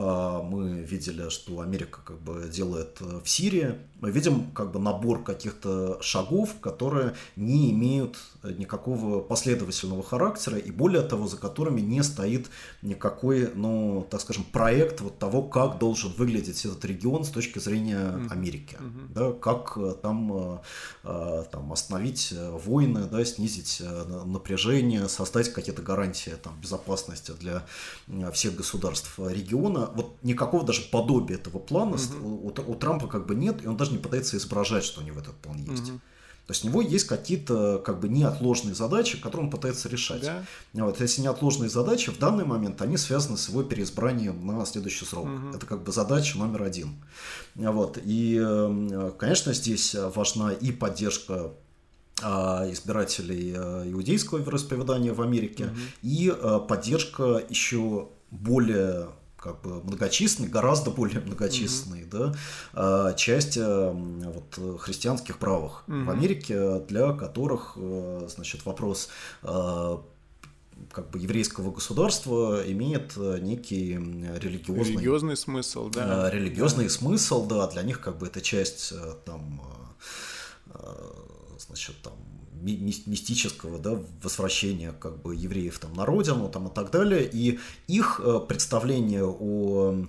мы видели, что Америка как бы делает э, в Сирии. Мы видим как бы набор каких-то шагов, которые не имеют никакого последовательного характера и более того, за которыми не стоит никакой, ну, так скажем, проект вот того, как должен выглядеть этот регион с точки зрения Америки. Mm-hmm. Да, как э, там, э, там остановить войны, да, снизить напряжение, создать какие-то гарантии там, безопасности для всех государств региона вот никакого даже подобия этого плана угу. у, у Трампа как бы нет, и он даже не пытается изображать, что у него этот план есть. Угу. То есть у него есть какие-то как бы неотложные задачи, которые он пытается решать. Да. Вот, эти неотложные задачи в данный момент, они связаны с его переизбранием на следующий срок. Угу. Это как бы задача номер один. Вот. И, эм, конечно, здесь важна и поддержка избирателей иудейского вероисповедания в Америке угу. и поддержка еще более как бы многочисленной, гораздо более многочисленной, mm-hmm. да, часть вот, христианских правых mm-hmm. в Америке, для которых, значит, вопрос как бы еврейского государства имеет некий религиозный, религиозный смысл, да. Религиозный да. смысл, да, для них как бы это часть там, значит, там мистического да, возвращения как бы евреев там, на родину там, и так далее. И их э, представление о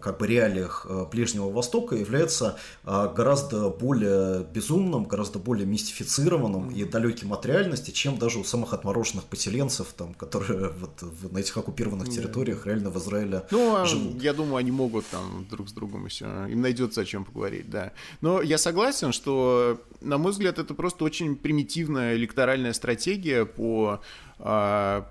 как бы реалиях э, Ближнего Востока является э, гораздо более безумным, гораздо более мистифицированным и далеким от реальности, чем даже у самых отмороженных поселенцев, там, которые вот на этих оккупированных территориях реально в Израиле ну, а живут. Я думаю, они могут там друг с другом еще, им найдется о чем поговорить, да. Но я согласен, что, на мой взгляд, это просто очень примитивная электоральная стратегия по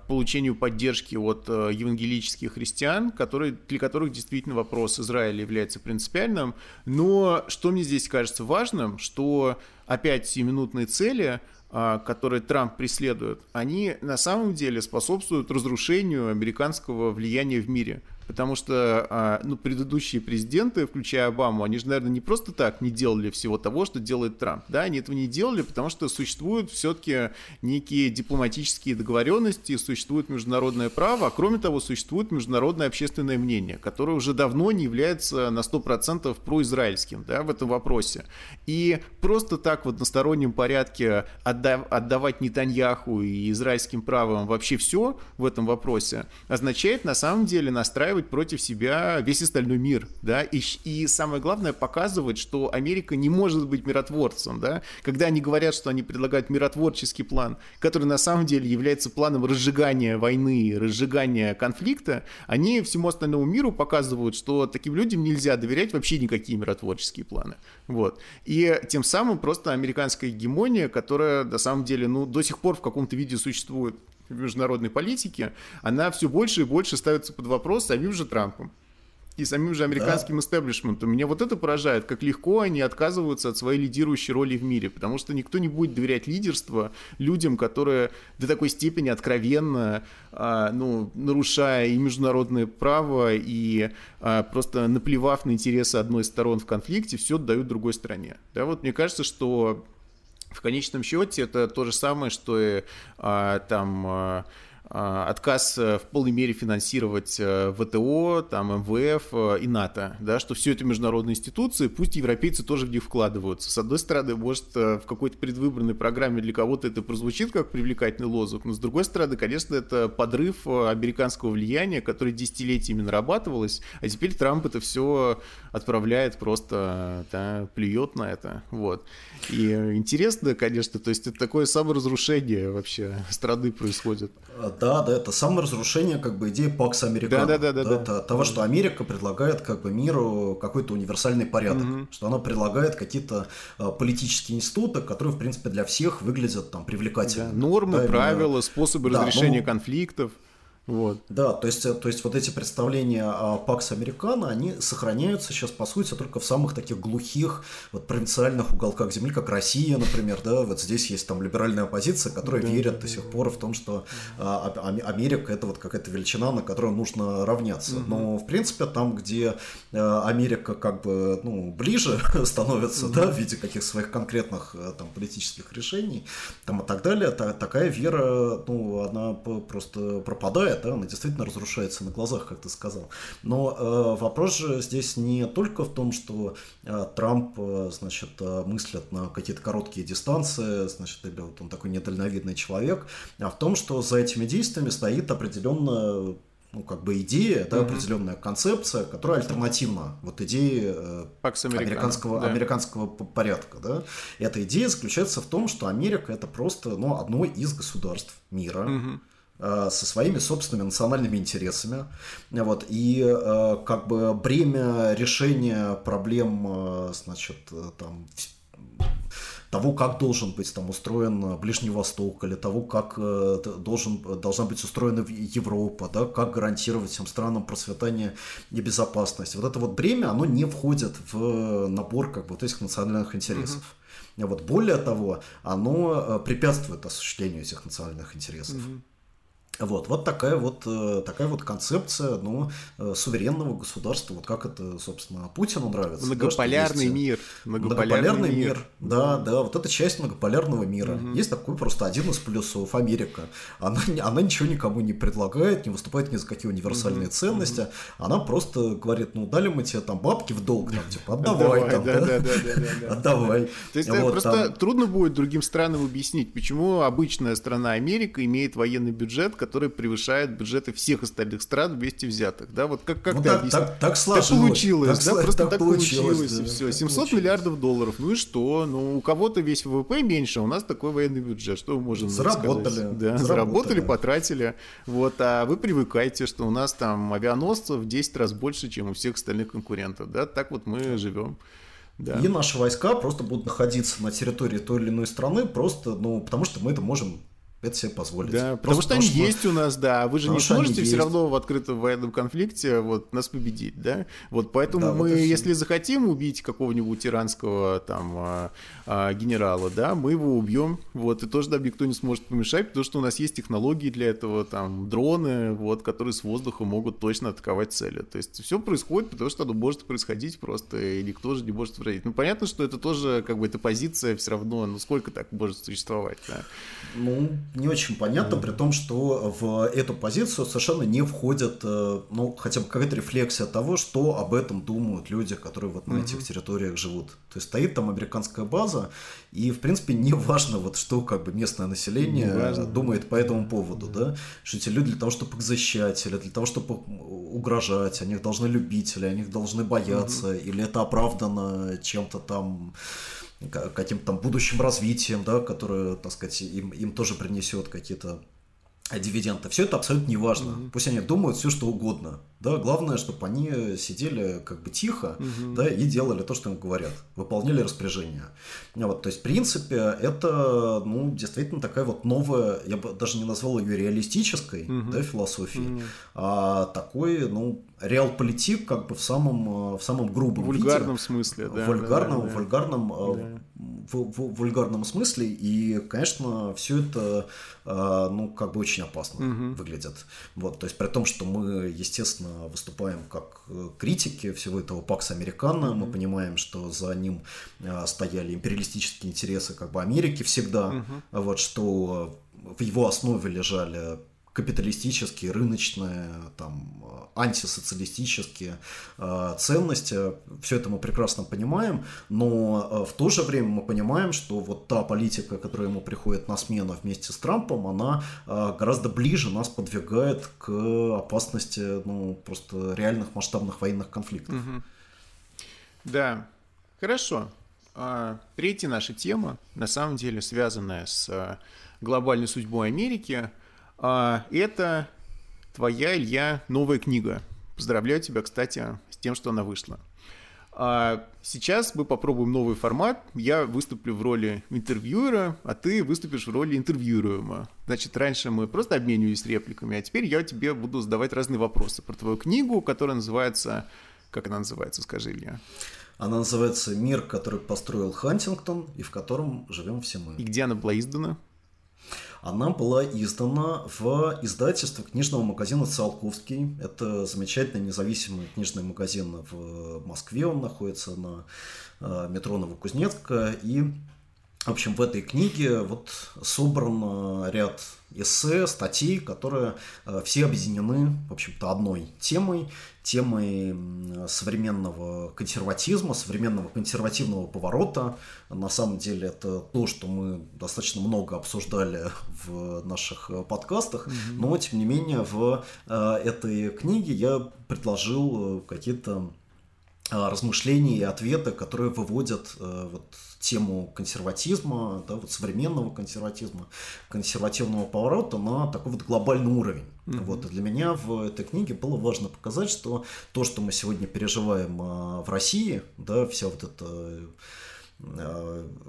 получению поддержки от э, евангелических христиан, которые, для которых действительно вопрос Израиля является принципиальным. Но что мне здесь кажется важным, что опять сиюминутные цели а, которые Трамп преследует, они на самом деле способствуют разрушению американского влияния в мире. Потому что а, ну, предыдущие президенты, включая Обаму, они же, наверное, не просто так не делали всего того, что делает Трамп. Да, они этого не делали, потому что существуют все-таки некие дипломатические договоренности, существует международное право, а кроме того, существует международное общественное мнение, которое уже давно не является на 100% произраильским да, в этом вопросе. И просто так в одностороннем порядке отдав, отдавать Нетаньяху и израильским правам вообще все в этом вопросе означает на самом деле настраивать настраивать против себя весь остальной мир, да, и, и самое главное показывать, что Америка не может быть миротворцем, да, когда они говорят, что они предлагают миротворческий план, который на самом деле является планом разжигания войны, разжигания конфликта, они всему остальному миру показывают, что таким людям нельзя доверять вообще никакие миротворческие планы, вот, и тем самым просто американская гегемония, которая на самом деле, ну, до сих пор в каком-то виде существует, международной политике, она все больше и больше ставится под вопрос самим же Трампом и самим же американским да. истеблишментом. Меня вот это поражает, как легко они отказываются от своей лидирующей роли в мире, потому что никто не будет доверять лидерство людям, которые до такой степени откровенно, а, ну, нарушая и международное право, и а, просто наплевав на интересы одной из сторон в конфликте, все дают другой стороне. Да, вот мне кажется, что в конечном счете это то же самое, что и а, там а, отказ э, в полной мере финансировать э, ВТО, там, МВФ э, и НАТО, да, что все это международные институции, пусть европейцы тоже в них вкладываются. С одной стороны, может, в какой-то предвыборной программе для кого-то это прозвучит как привлекательный лозунг, но с другой стороны, конечно, это подрыв американского влияния, которое десятилетиями нарабатывалось, а теперь Трамп это все отправляет просто, да, плюет на это, вот. И интересно, конечно, то есть это такое саморазрушение вообще страны происходит. Да, да, это саморазрушение как бы идеи Пакса Американо. Да, да, да, да, да. Того, что Америка предлагает как бы миру какой-то универсальный порядок, угу. что она предлагает какие-то а, политические институты, которые, в принципе, для всех выглядят там привлекательно. Да, нормы, да, правила, именно... способы да, разрешения ну, конфликтов. Вот. Да, то есть, то есть вот эти представления о Пакс Американо, они сохраняются сейчас, по сути, только в самых таких глухих, вот провинциальных уголках земли, как Россия, например, да, вот здесь есть там либеральная оппозиция, которая да, верит да, до сих да. пор в том, что а, Америка это вот какая-то величина, на которую нужно равняться. Угу. Но, в принципе, там, где а, Америка как бы, ну, ближе становится, угу. да, в виде каких своих конкретных а, там политических решений, там и так далее, та, такая вера, ну, она просто пропадает, да, она действительно разрушается на глазах, как ты сказал. Но э, вопрос же здесь не только в том, что э, Трамп, э, значит, э, мыслит на какие-то короткие дистанции, значит, или вот он такой недальновидный человек, а в том, что за этими действиями стоит определенно ну, как бы идея, да, mm-hmm. определенная концепция, которая альтернативна вот идее э, американского, да. американского порядка. Да. И эта идея заключается в том, что Америка это просто ну, одно из государств мира. Mm-hmm со своими собственными национальными интересами. Вот, и э, как бы бремя решения проблем, э, значит, там, того, как должен быть там устроен Ближний Восток, или того, как э, должен, должна быть устроена Европа, да, как гарантировать всем странам процветание и безопасность. Вот это вот бремя, оно не входит в набор как бы вот этих национальных интересов. Mm-hmm. Вот более того, оно препятствует осуществлению этих национальных интересов. Mm-hmm. Вот, вот такая вот, э, такая вот концепция ну, э, суверенного государства, вот как это, собственно, Путину нравится. Многополярный да, мир. Многополярный, многополярный мир. мир. Да, да, вот это часть многополярного мира. Угу. Есть такой просто один из плюсов Америка. Она, она ничего никому не предлагает, не выступает ни за какие универсальные угу. ценности. Угу. Она просто говорит, ну, дали мы тебе там бабки в долг, там, типа, отдавай там, да? Отдавай. То есть просто трудно будет другим странам объяснить, почему обычная страна Америка имеет военный бюджет, который превышает бюджеты всех остальных стран вместе взятых. Да, вот как, как ну, ты так, так, так, сложилось. так получилось, так, да, просто так, так получилось, получилось да, и все. 700 получилось. миллиардов долларов, ну и что? Ну, у кого-то весь ВВП меньше, а у нас такой военный бюджет, что мы можем заработали, сказать? Да, заработали, заработали, потратили. Вот, а вы привыкайте, что у нас там авианосцев в 10 раз больше, чем у всех остальных конкурентов, да, так вот мы живем. Да. И наши войска просто будут находиться на территории той или иной страны, просто, ну, потому что мы это можем это себе позволить. Да, Просто потому что они что есть у нас, да. Вы же не сможете все равно в открытом военном конфликте вот нас победить, да. Вот поэтому да, мы, вот если захотим убить какого-нибудь иранского там а, а, генерала, да, мы его убьем, вот, и тоже нам никто не сможет помешать, потому что у нас есть технологии для этого, там, дроны, вот, которые с воздуха могут точно атаковать цели. То есть все происходит, потому что оно может происходить просто, и никто же не может возразить. Ну, понятно, что это тоже, как бы, эта позиция все равно, ну, сколько так может существовать, да? Ну, не очень понятно, mm. при том, что в эту позицию совершенно не входит, э, ну, хотя бы какая-то рефлексия того, что об этом думают люди, которые вот на mm-hmm. этих территориях живут. То есть стоит там американская база, и, в принципе, не важно, вот что как бы местное население думает по этому поводу, mm-hmm. да, что эти люди для того, чтобы их защищать, или для того, чтобы угрожать, они их должны любить, или они их должны бояться, mm-hmm. или это оправдано чем-то там каким-то там будущим развитием, да, которое, так сказать, им, им тоже принесет какие-то дивиденды. Все это абсолютно не важно. Mm-hmm. Пусть они думают все, что угодно. Да, главное, чтобы они сидели как бы тихо, угу. да, и делали то, что им говорят, выполняли распоряжения. Вот, то есть, в принципе, это, ну, действительно такая вот новая, я бы даже не назвал ее реалистической, угу. да, философией, угу. а такой, ну, реал-политик как бы в самом, в самом грубом вульгарном виде. смысле, да. Вульгарном, да, да, вульгарном, э, да. В, в, вульгарном смысле, и, конечно, все это, э, ну, как бы очень опасно угу. выглядит. Вот, то есть, при том, что мы, естественно, выступаем как э, критики всего этого Пакса Американо. Mm-hmm. Мы понимаем, что за ним э, стояли империалистические интересы как бы Америки всегда. Mm-hmm. Вот, что в его основе лежали капиталистические, рыночные, там, антисоциалистические э, ценности. Все это мы прекрасно понимаем, но э, в то же время мы понимаем, что вот та политика, которая ему приходит на смену вместе с Трампом, она э, гораздо ближе нас подвигает к опасности ну, просто реальных масштабных военных конфликтов. Да, хорошо. А, третья наша тема, на самом деле связанная с э, глобальной судьбой Америки – а, это твоя, Илья, новая книга. Поздравляю тебя, кстати, с тем, что она вышла. А сейчас мы попробуем новый формат. Я выступлю в роли интервьюера, а ты выступишь в роли интервьюируемого. Значит, раньше мы просто обменивались репликами, а теперь я тебе буду задавать разные вопросы про твою книгу, которая называется... Как она называется, скажи, Илья? Она называется «Мир, который построил Хантингтон и в котором живем все мы». И где она была издана? Она была издана в издательстве книжного магазина «Циолковский». Это замечательный независимый книжный магазин в Москве. Он находится на э, метро Новокузнецка. И в общем, в этой книге вот собран ряд эссе, статей, которые э, все объединены, в общем-то, одной темой, темой современного консерватизма, современного консервативного поворота. На самом деле это то, что мы достаточно много обсуждали в наших э, подкастах, mm-hmm. но тем не менее в э, этой книге я предложил какие-то размышления и ответы, которые выводят вот тему консерватизма, да, вот современного консерватизма, консервативного поворота на такой вот глобальный уровень. Mm-hmm. Вот, и для меня в этой книге было важно показать, что то, что мы сегодня переживаем а, в России, да, вся вот эта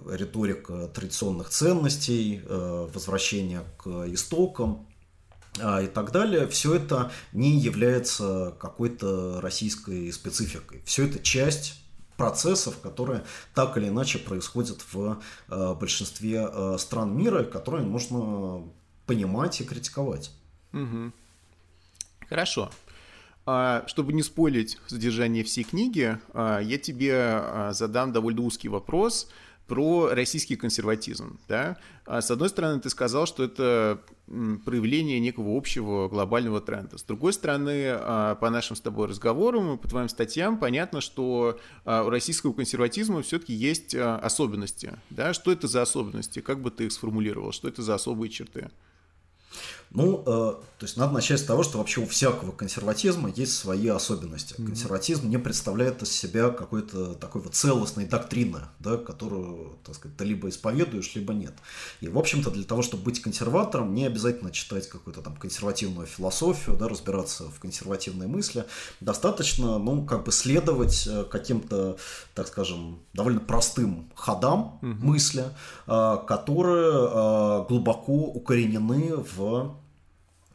риторика традиционных ценностей, возвращение к истокам, и так далее, все это не является какой-то российской спецификой. Все это часть процессов, которые так или иначе происходят в э, большинстве э, стран мира, которые нужно понимать и критиковать. Угу. Хорошо. А, чтобы не спойлить содержание всей книги, а, я тебе а, задам довольно узкий вопрос про российский консерватизм. Да? С одной стороны, ты сказал, что это проявление некого общего глобального тренда. С другой стороны, а, по нашим с тобой разговорам и по твоим статьям понятно, что а, у российского консерватизма все-таки есть а, особенности. Да? Что это за особенности? Как бы ты их сформулировал? Что это за особые черты? Ну, э, то есть надо начать с того, что вообще у всякого консерватизма есть свои особенности. Mm-hmm. Консерватизм не представляет из себя какой-то такой вот целостной доктрины, да, которую, так сказать, ты либо исповедуешь, либо нет. И, в общем-то, для того, чтобы быть консерватором, не обязательно читать какую-то там консервативную философию, да, разбираться в консервативной мысли. Достаточно, ну, как бы следовать э, каким-то, так скажем, довольно простым ходам mm-hmm. мысли, э, которые глубоко укоренены в Э,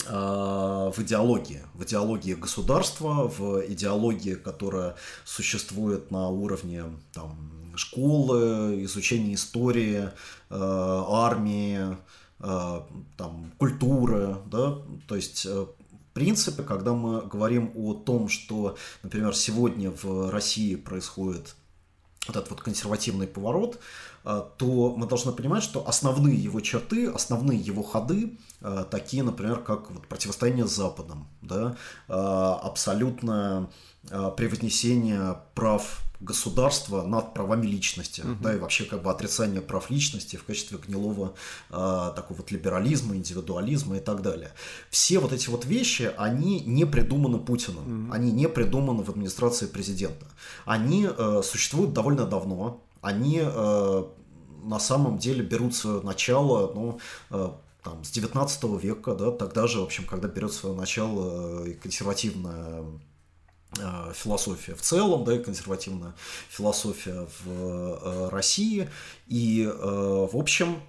в идеологии, в идеологии государства, в идеологии, которая существует на уровне там, школы, изучения истории, э, армии, э, там, культуры, да, то есть принципы, когда мы говорим о том, что, например, сегодня в России происходит вот этот вот консервативный поворот, то мы должны понимать, что основные его черты, основные его ходы, а, такие, например, как вот противостояние с Западом, да, а, абсолютное превознесение прав государства над правами личности, угу. да, и вообще как бы отрицание прав личности в качестве гнилого э, такого вот либерализма, индивидуализма и так далее. Все вот эти вот вещи, они не придуманы Путиным, угу. они не придуманы в администрации президента. Они э, существуют довольно давно, они э, на самом деле берут свое начало, ну, э, там, с 19 века, да, тогда же, в общем, когда берет свое начало э, консервативная философия в целом, да, и консервативная философия в России. И, в общем,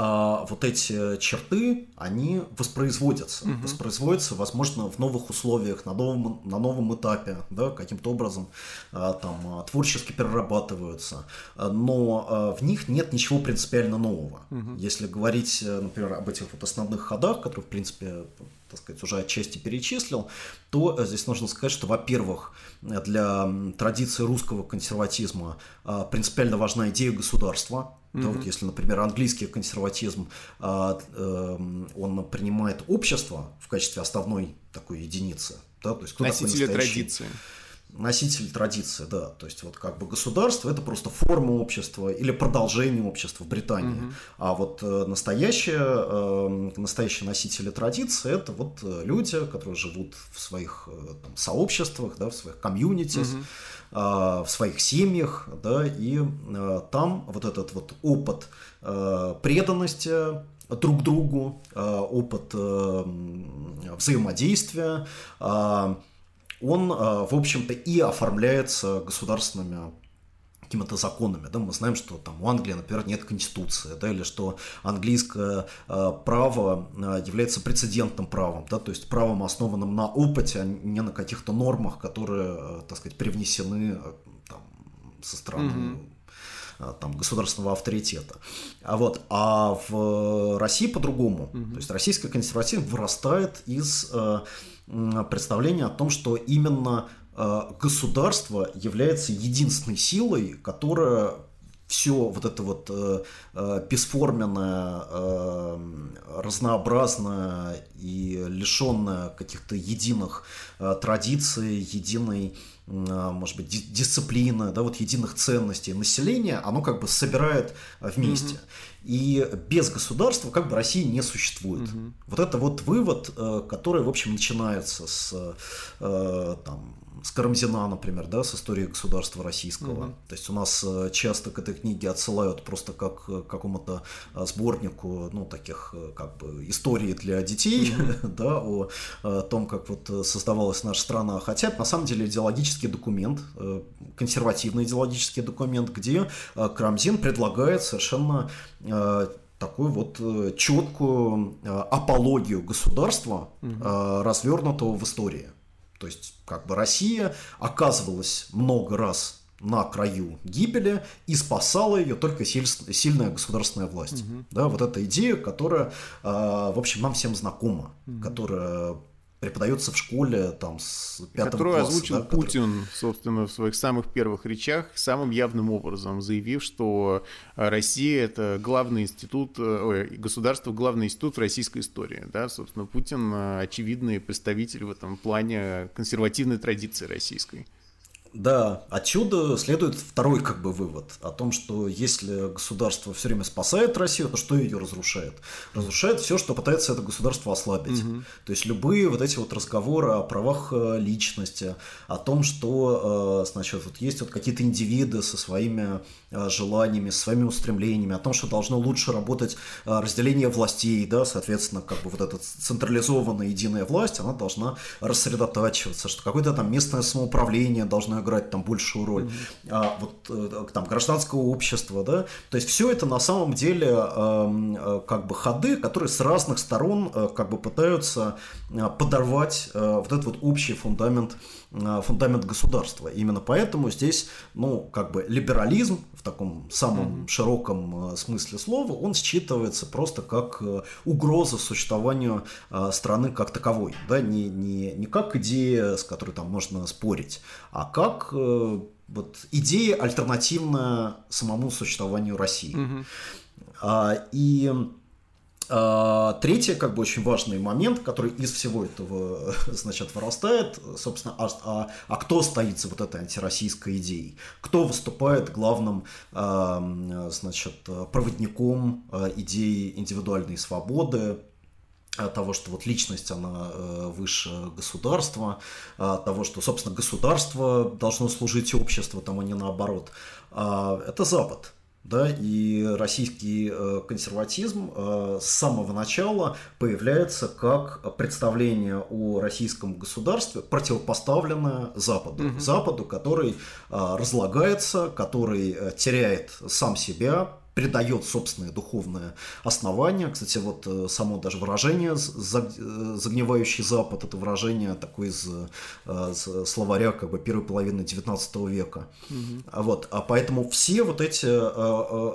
вот эти черты, они воспроизводятся. Угу. Воспроизводятся, возможно, в новых условиях, на новом, на новом этапе, да, каким-то образом а, там а, творчески перерабатываются. Но в них нет ничего принципиально нового. Угу. Если говорить, например, об этих вот основных ходах, которые, в принципе, так сказать, уже отчасти перечислил, то э, здесь нужно сказать, что, во-первых, для традиции русского консерватизма принципиально важна идея государства, Mm-hmm. Да, вот если, например, английский консерватизм, а, э, он принимает общество в качестве основной такой единицы, да, то есть кто Носители такой традиции. Носитель традиции, да. То есть вот как бы государство это просто форма общества или продолжение общества в Британии. Угу. А вот э, настоящие, э, настоящие носители традиции это вот э, люди, которые живут в своих там, сообществах, да, в своих комьюнити. Угу в своих семьях, да, и там вот этот вот опыт преданности друг другу, опыт взаимодействия, он, в общем-то, и оформляется государственными какими-то законами. Да? Мы знаем, что там у Англии, например, нет конституции, да, или что английское э, право э, является прецедентным правом, да, то есть правом, основанным на опыте, а не на каких-то нормах, которые, э, так сказать, привнесены э, там, со стороны mm-hmm. там, государственного авторитета. А, вот, а в России по-другому. Mm-hmm. То есть российский консерватизм вырастает из э, представления о том, что именно Э, государство является единственной силой, которая все вот это вот э, э, бесформенное, э, разнообразное и лишенное каких-то единых э, традиций, единой, э, может быть, ди- дисциплины, да, вот единых ценностей населения, оно как бы собирает вместе. Mm-hmm. И без государства как бы России не существует. Mm-hmm. Вот это вот вывод, э, который, в общем, начинается с э, там, с Карамзина, например, да, с историей государства российского. Угу. То есть у нас э, часто к этой книге отсылают просто как к какому-то э, сборнику, ну, таких как бы историй для детей, угу. да, о, о том, как вот создавалась наша страна. Хотя, на самом деле, идеологический документ, консервативный идеологический документ, где Карамзин предлагает совершенно такую вот четкую апологию государства, угу. развернутого в истории. То есть, как бы Россия оказывалась много раз на краю гибели и спасала ее только сильная государственная власть. Угу. Да, вот эта идея, которая, в общем, нам всем знакома, угу. которая преподается в школе там с пятого Которую класса. озвучил да, Путин, который... собственно, в своих самых первых речах самым явным образом, заявив, что Россия — это главный институт, ой, государство — главный институт российской истории. Да, собственно, Путин — очевидный представитель в этом плане консервативной традиции российской. Да, отсюда следует второй как бы вывод о том, что если государство все время спасает Россию, то что ее разрушает? Разрушает все, что пытается это государство ослабить. Угу. То есть любые вот эти вот разговоры о правах э, личности, о том, что, э, значит, вот есть вот какие-то индивиды со своими э, желаниями, со своими устремлениями, о том, что должно лучше работать разделение властей, да, соответственно, как бы вот эта централизованная единая власть, она должна рассредотачиваться, что какое-то там местное самоуправление должно играть там большую роль, mm-hmm. а, вот э, там гражданского общества, да, то есть все это на самом деле э, как бы ходы, которые с разных сторон э, как бы пытаются подорвать вот этот вот общий фундамент фундамент государства. Именно поэтому здесь, ну, как бы либерализм в таком самом mm-hmm. широком смысле слова, он считывается просто как угроза существованию страны как таковой, да, не, не, не как идея, с которой там можно спорить, а как э, вот, идея альтернативна самому существованию России. Угу. А, и а, третий, как бы очень важный момент, который из всего этого, значит, вырастает, собственно, а, а, а кто стоит за вот этой антироссийской идеей? Кто выступает главным, а, значит, проводником а, идеи индивидуальной свободы, того, что вот личность, она э, выше государства, того, что, собственно, государство должно служить обществу, там, а не наоборот. А, это Запад. Да, и российский э, консерватизм э, с самого начала появляется как представление о российском государстве, противопоставленное Западу. Угу. Западу, который разлагается, который теряет сам себя, придает собственное духовное основание. Кстати, вот э, само даже выражение э, «загнивающий Запад» — это выражение такое из, э, из словаря как бы первой половины XIX века. Угу. Вот, а поэтому все вот эти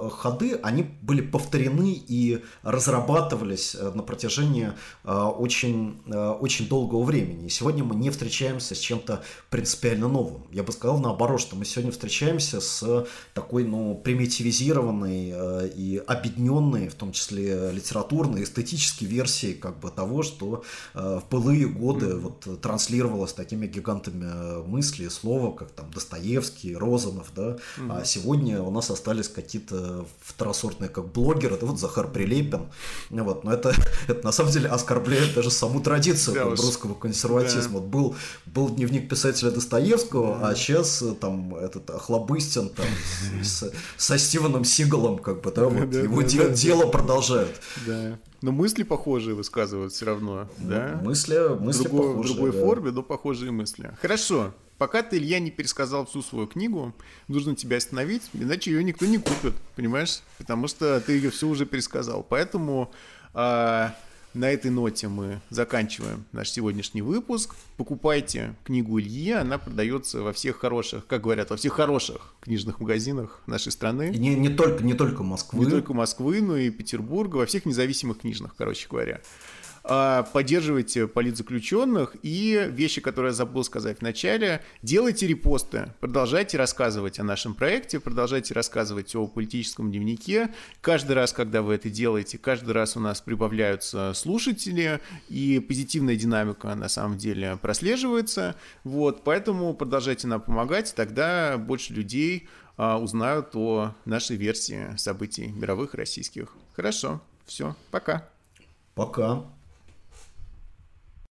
ходы, они были повторены и разрабатывались на протяжении очень, очень долгого времени. И сегодня мы не встречаемся с чем-то принципиально новым. Я бы сказал наоборот, что мы сегодня встречаемся с такой, ну, примитивизированной Э, и объединенные, в том числе литературные, эстетические версии как бы того, что э, в былые годы вот транслировалось такими гигантами э, мысли, слова, как там Достоевский, Розанов, да, а сегодня у нас остались какие-то второсортные как блогеры, да вот Захар Прилепин, вот, но это, это на самом деле оскорбляет даже саму традицию да, русского консерватизма. Да. Вот был, был дневник писателя Достоевского, да. а сейчас там этот Охлобыстин там с, со Стивеном Сигалом целом, как бы, да, вот его дело продолжают. Да. Но мысли похожие высказывают все равно, да? Мысли, мысли Другой, похожие, В другой да. форме, но похожие мысли. Хорошо. Пока ты, Илья, не пересказал всю свою книгу, нужно тебя остановить, иначе ее никто не купит, понимаешь? Потому что ты ее все уже пересказал. Поэтому а, на этой ноте мы заканчиваем наш сегодняшний выпуск. Покупайте книгу Ильи, она продается во всех хороших, как говорят, во всех хороших книжных магазинах нашей страны. И не, не, только, не только Москвы. Не только Москвы, но и Петербурга, во всех независимых книжных, короче говоря. А, поддерживайте политзаключенных и вещи, которые я забыл сказать в начале, делайте репосты, продолжайте рассказывать о нашем проекте, продолжайте рассказывать о политическом дневнике. Каждый раз, когда вы это делаете, каждый раз у нас прибавляются слушатели, и позитивная динамика на самом деле прослеживается. Вот, поэтому продолжайте нам помогать, тогда больше людей а, узнают о нашей версии событий мировых российских. Хорошо, все, пока. Пока.